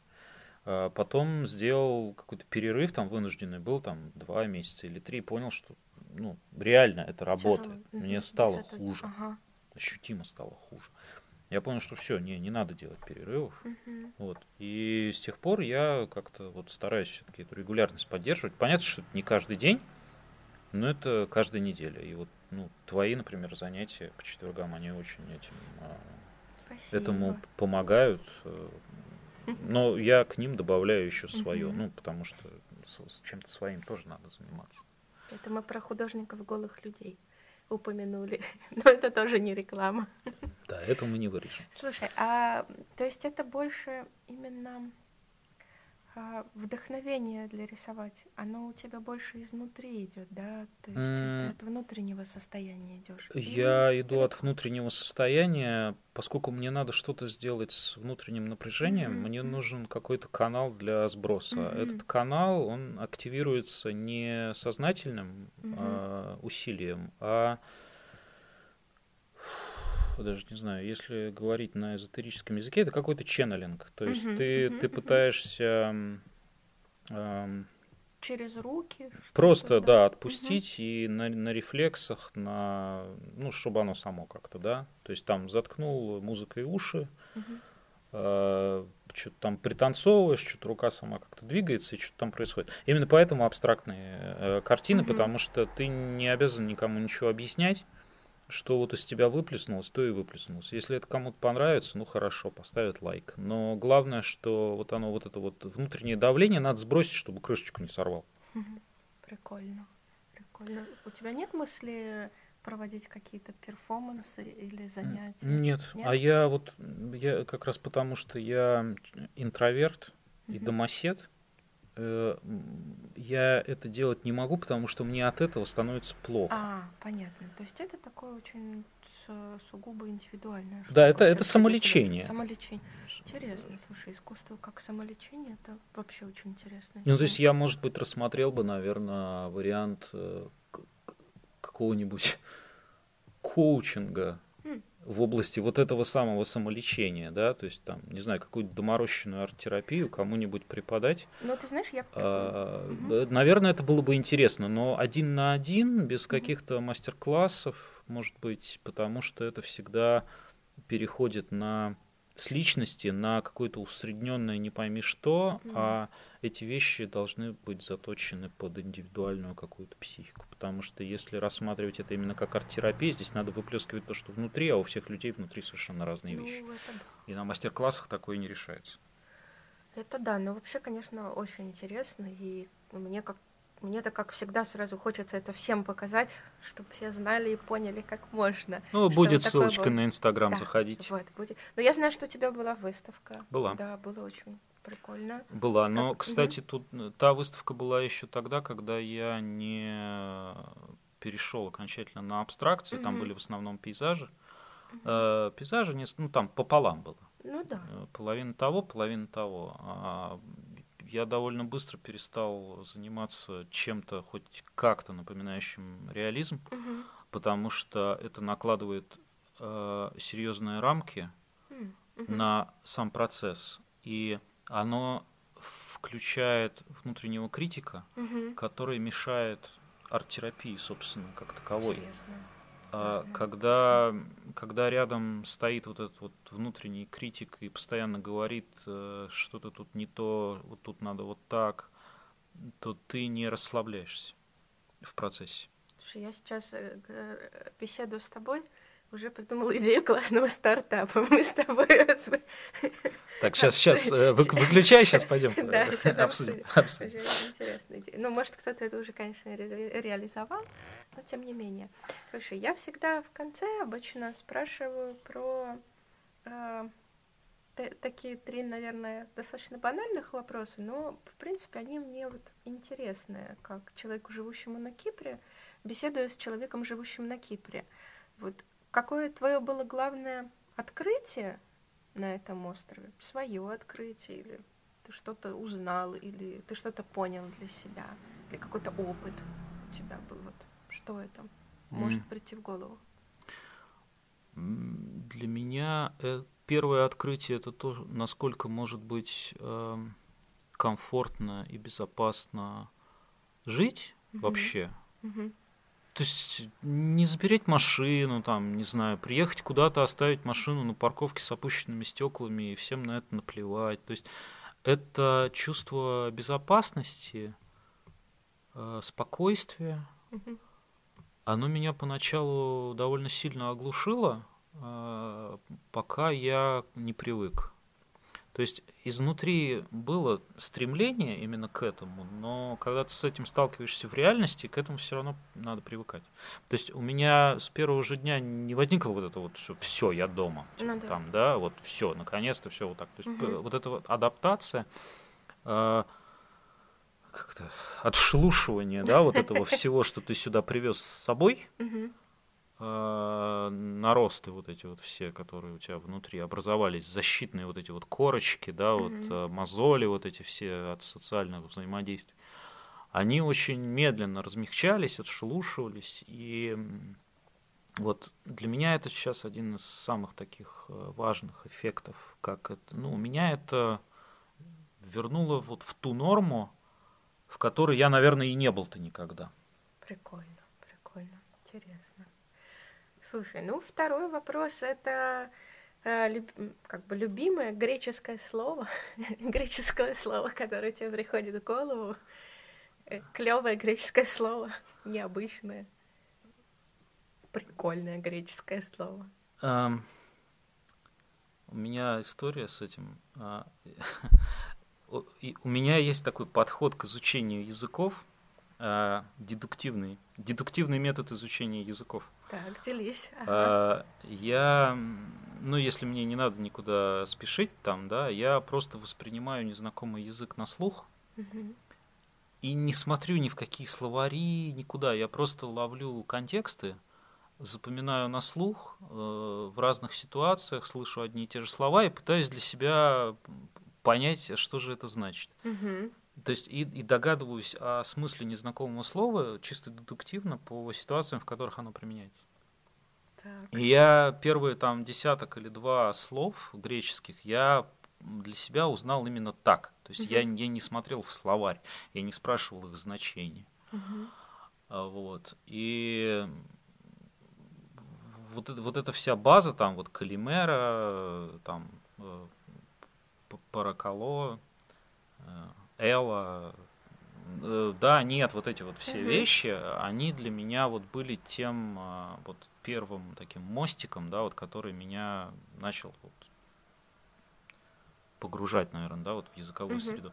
А Потом сделал какой-то перерыв, там вынужденный был, там два месяца или три, понял, что ну, реально это работает. Тяжело. Мне стало хуже, Ага. ощутимо стало хуже. Я понял, что все, не, не надо делать перерывов. Мгм. Вот. И с тех пор я как-то вот стараюсь все-таки эту регулярность поддерживать. Понятно, что это не каждый день, но это каждая неделя. И вот ну, твои, например, занятия по четвергам, они очень этим, а, Спасибо. этому помогают. Но я к ним добавляю еще свое, Мгм. ну, потому что с, с чем-то своим тоже надо заниматься. Это мы про художников голых людей упомянули. Но это тоже не реклама. Да, это мы не вырежем. Слушай, а то есть это больше именно вдохновение для рисовать, оно у тебя больше изнутри идет, да? То есть М. ты от внутреннего состояния идешь. Я иду от внутреннего состояния, поскольку мне надо что-то сделать с внутренним напряжением, Мгм, мне нужен какой-то канал для сброса. Мгм. Этот канал, он активируется не сознательным Мгм. а, усилием, а даже не знаю, если говорить на эзотерическом языке, это какой-то ченнелинг. То есть Мгм, ты, мгм, ты пытаешься м, ам, Через руки. Просто, да, отпустить и на, на рефлексах, на, ну, чтобы оно само как-то, да. То есть там заткнул музыкой уши, Мгм. что-то там пританцовываешь, что-то рука сама как-то двигается, и что-то там происходит. Именно поэтому абстрактные э, картины, Мгм. потому что ты не обязан никому ничего объяснять, что вот из тебя выплеснулось, то и выплеснулось. Если это кому-то понравится, ну хорошо, поставят лайк. Но главное, что вот оно, вот это вот внутреннее давление надо сбросить, чтобы крышечку не сорвал. Прикольно. Прикольно. У тебя нет мысли проводить какие-то перформансы или занятия? Нет, Нет? а я вот, я как раз потому, что я интроверт и домосед, я это делать не могу, потому что мне от этого становится плохо. А, понятно. То есть это такое очень сугубо индивидуальное. Да, это- это самолечение. Самолечение. Интересно, слушай, искусство как самолечение, это вообще очень интересно. Ну, то есть я, может быть, рассмотрел бы, наверное, вариант э, какого-нибудь коучинга. В области вот этого самого самолечения, да, то есть там, не знаю, какую-то доморощенную арт-терапию кому-нибудь преподать. Ну, ты знаешь, я... А, угу. Наверное, это было бы интересно, но один на один, без каких-то мастер-классов, может быть, потому что это всегда переходит на с личности на какое-то усредненное не пойми что, mm-hmm. а эти вещи должны быть заточены под индивидуальную какую-то психику. Потому что если рассматривать это именно как арт-терапия, здесь надо выплескивать то, что внутри, а у всех людей внутри совершенно разные ну, вещи. Это... И на мастер-классах такое не решается. Это да, но вообще, конечно, очень интересно, и мне как мне-то, как всегда, сразу хочется это всем показать, чтобы все знали и поняли, как можно. Ну, будет ссылочка было. на Инстаграм, да, заходите. Вот, будет. Но я знаю, что у тебя была выставка. Была. Да, было очень прикольно. Была, но, как... кстати, угу. тут э, та выставка была еще тогда, когда я не перешел окончательно на абстракцию, угу. там были в основном пейзажи. Угу. Э, пейзажи, ну, там пополам было. Ну да. Э, половина того, половина того. А я довольно быстро перестал заниматься чем-то хоть как-то напоминающим реализм, угу. потому что это накладывает э, серьезные рамки угу. на сам процесс, и оно включает внутреннего критика, угу. который мешает арт-терапии, собственно, как таковой. Интересно. А, когда, когда рядом стоит вот этот вот внутренний критик и постоянно говорит, э, что-то тут не то, вот тут надо вот так, то ты не расслабляешься в процессе. Слушай, я сейчас э, беседую с тобой, уже придумал идею классного стартапа. Мы с тобой... Так, сейчас, сейчас, э, выключай, сейчас пойдем да, обсудим. обсудим. Очень интересная идея. Ну, может, кто-то это уже, конечно, реализовал, но тем не менее. Слушай, я всегда в конце обычно спрашиваю про э, такие три, наверное, достаточно банальных вопроса, но, в принципе, они мне вот интересны, как человеку, живущему на Кипре, беседуя с человеком, живущим на Кипре. Вот Какое твое было главное открытие на этом острове? Свое открытие или ты что-то узнал, или ты что-то понял для себя, или какой-то опыт у тебя был? Вот что это может mm. прийти в голову? Для меня э, первое открытие это то, насколько может быть э, комфортно и безопасно жить mm-hmm. вообще. Mm-hmm. То есть не запереть машину, там, не знаю, приехать куда-то, оставить машину на парковке с опущенными стеклами и всем на это наплевать. То есть это чувство безопасности, э, спокойствия. Угу. Оно меня поначалу довольно сильно оглушило, э, пока я не привык. То есть изнутри было стремление именно к этому, но когда ты с этим сталкиваешься в реальности, к этому все равно надо привыкать. То есть у меня с первого же дня не возникло вот это вот все, все, я дома, типа, ну, да. там, да, вот все, наконец-то все вот так. То есть угу. вот эта вот адаптация, э, как-то отшелушивание, да, вот этого всего, что ты сюда привез с собой. Э, наросты вот эти вот все, которые у тебя внутри образовались, защитные вот эти вот корочки, да, вот mm-hmm. мозоли вот эти все от социальных взаимодействий, они очень медленно размягчались, отшелушивались, и вот для меня это сейчас один из самых таких э, важных эффектов, как это, ну, меня это вернуло вот в ту норму, в которой я, наверное, и не был-то никогда. Прикольно, прикольно, интересно. Слушай, ну второй вопрос это э, как бы любимое греческое слово, греческое слово, которое тебе приходит в голову, э, клевое греческое слово, необычное, прикольное греческое слово. Um, у меня история с этим. У меня есть такой подход к изучению языков, uh, дедуктивный, дедуктивный метод изучения языков. Так, делись. Ага. А, я, ну, если мне не надо никуда спешить там, да, я просто воспринимаю незнакомый язык на слух угу. и не смотрю ни в какие словари, никуда. Я просто ловлю контексты, запоминаю на слух э, в разных ситуациях, слышу одни и те же слова и пытаюсь для себя понять, что же это значит. Угу. То есть и, и догадываюсь о смысле незнакомого слова чисто дедуктивно по ситуациям, в которых оно применяется. Так. И я первые там десяток или два слов греческих я для себя узнал именно так. То есть я, я не смотрел в словарь, я не спрашивал их значений. Мгм. А, Вот. И вот, вот эта вся база, там вот Калимера, там П- Паракало, э, Элла, э, да, нет, вот эти вот все вещи, они для меня вот были тем а, вот первым таким мостиком, да, вот который меня начал вот погружать, наверное, да, вот в языковую среду.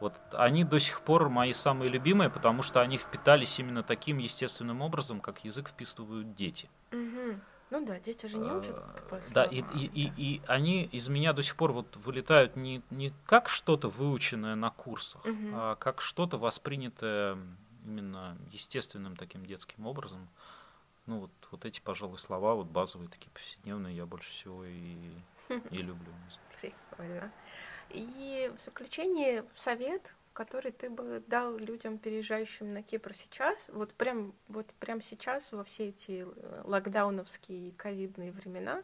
Вот они до сих пор мои самые любимые, потому что они впитались именно таким естественным образом, как язык вписывают дети. Мгм. Ну да, дети же не учат по Э, Да, и, и, и, и они из меня до сих пор вот вылетают не, не как что-то выученное на курсах, Мгм. а как что-то воспринятое именно естественным таким детским образом. Ну вот, вот эти, пожалуй, слова, вот базовые такие повседневные, я больше всего и, и люблю. И в заключение совет, который ты бы дал людям, переезжающим на Кипр сейчас, вот прям, вот прям сейчас, во все эти э, локдауновские и ковидные времена,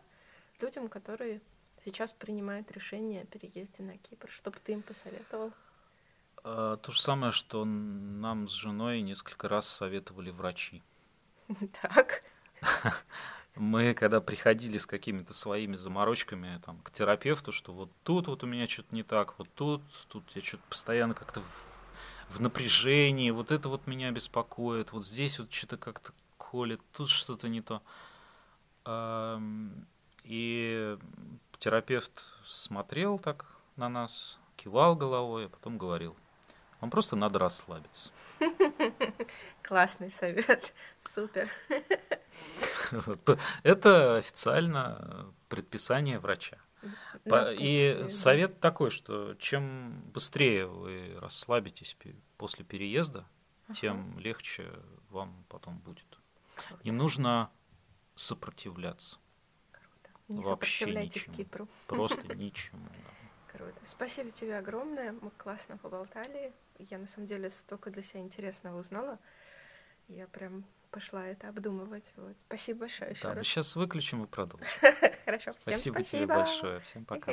людям, которые сейчас принимают решение о переезде на Кипр, что бы ты им посоветовал? А, То же самое, что нам с женой несколько раз советовали врачи. Так. Мы, когда приходили с какими-то своими заморочками там, к терапевту, что вот тут вот у меня что-то не так, вот тут, тут я что-то постоянно как-то в, в напряжении, вот это вот меня беспокоит, вот здесь вот что-то как-то колет, тут что-то не то. И терапевт смотрел так на нас, кивал головой, а потом говорил, вам просто надо расслабиться. Классный совет. Супер. Это официально предписание врача. И совет такой, что чем быстрее вы расслабитесь после переезда, тем легче вам потом будет. Не нужно сопротивляться. Не вообще сопротивляйтесь ничему. Кипру. Просто ничему. да. Круто. Спасибо тебе огромное. Мы классно поболтали. Я на самом деле столько для себя интересного узнала. Я прям пошла это обдумывать. Вот. Спасибо большое еще Да, раз. сейчас выключим и продолжим. Хорошо. Всем Спасибо тебе спасибо. большое. Всем пока.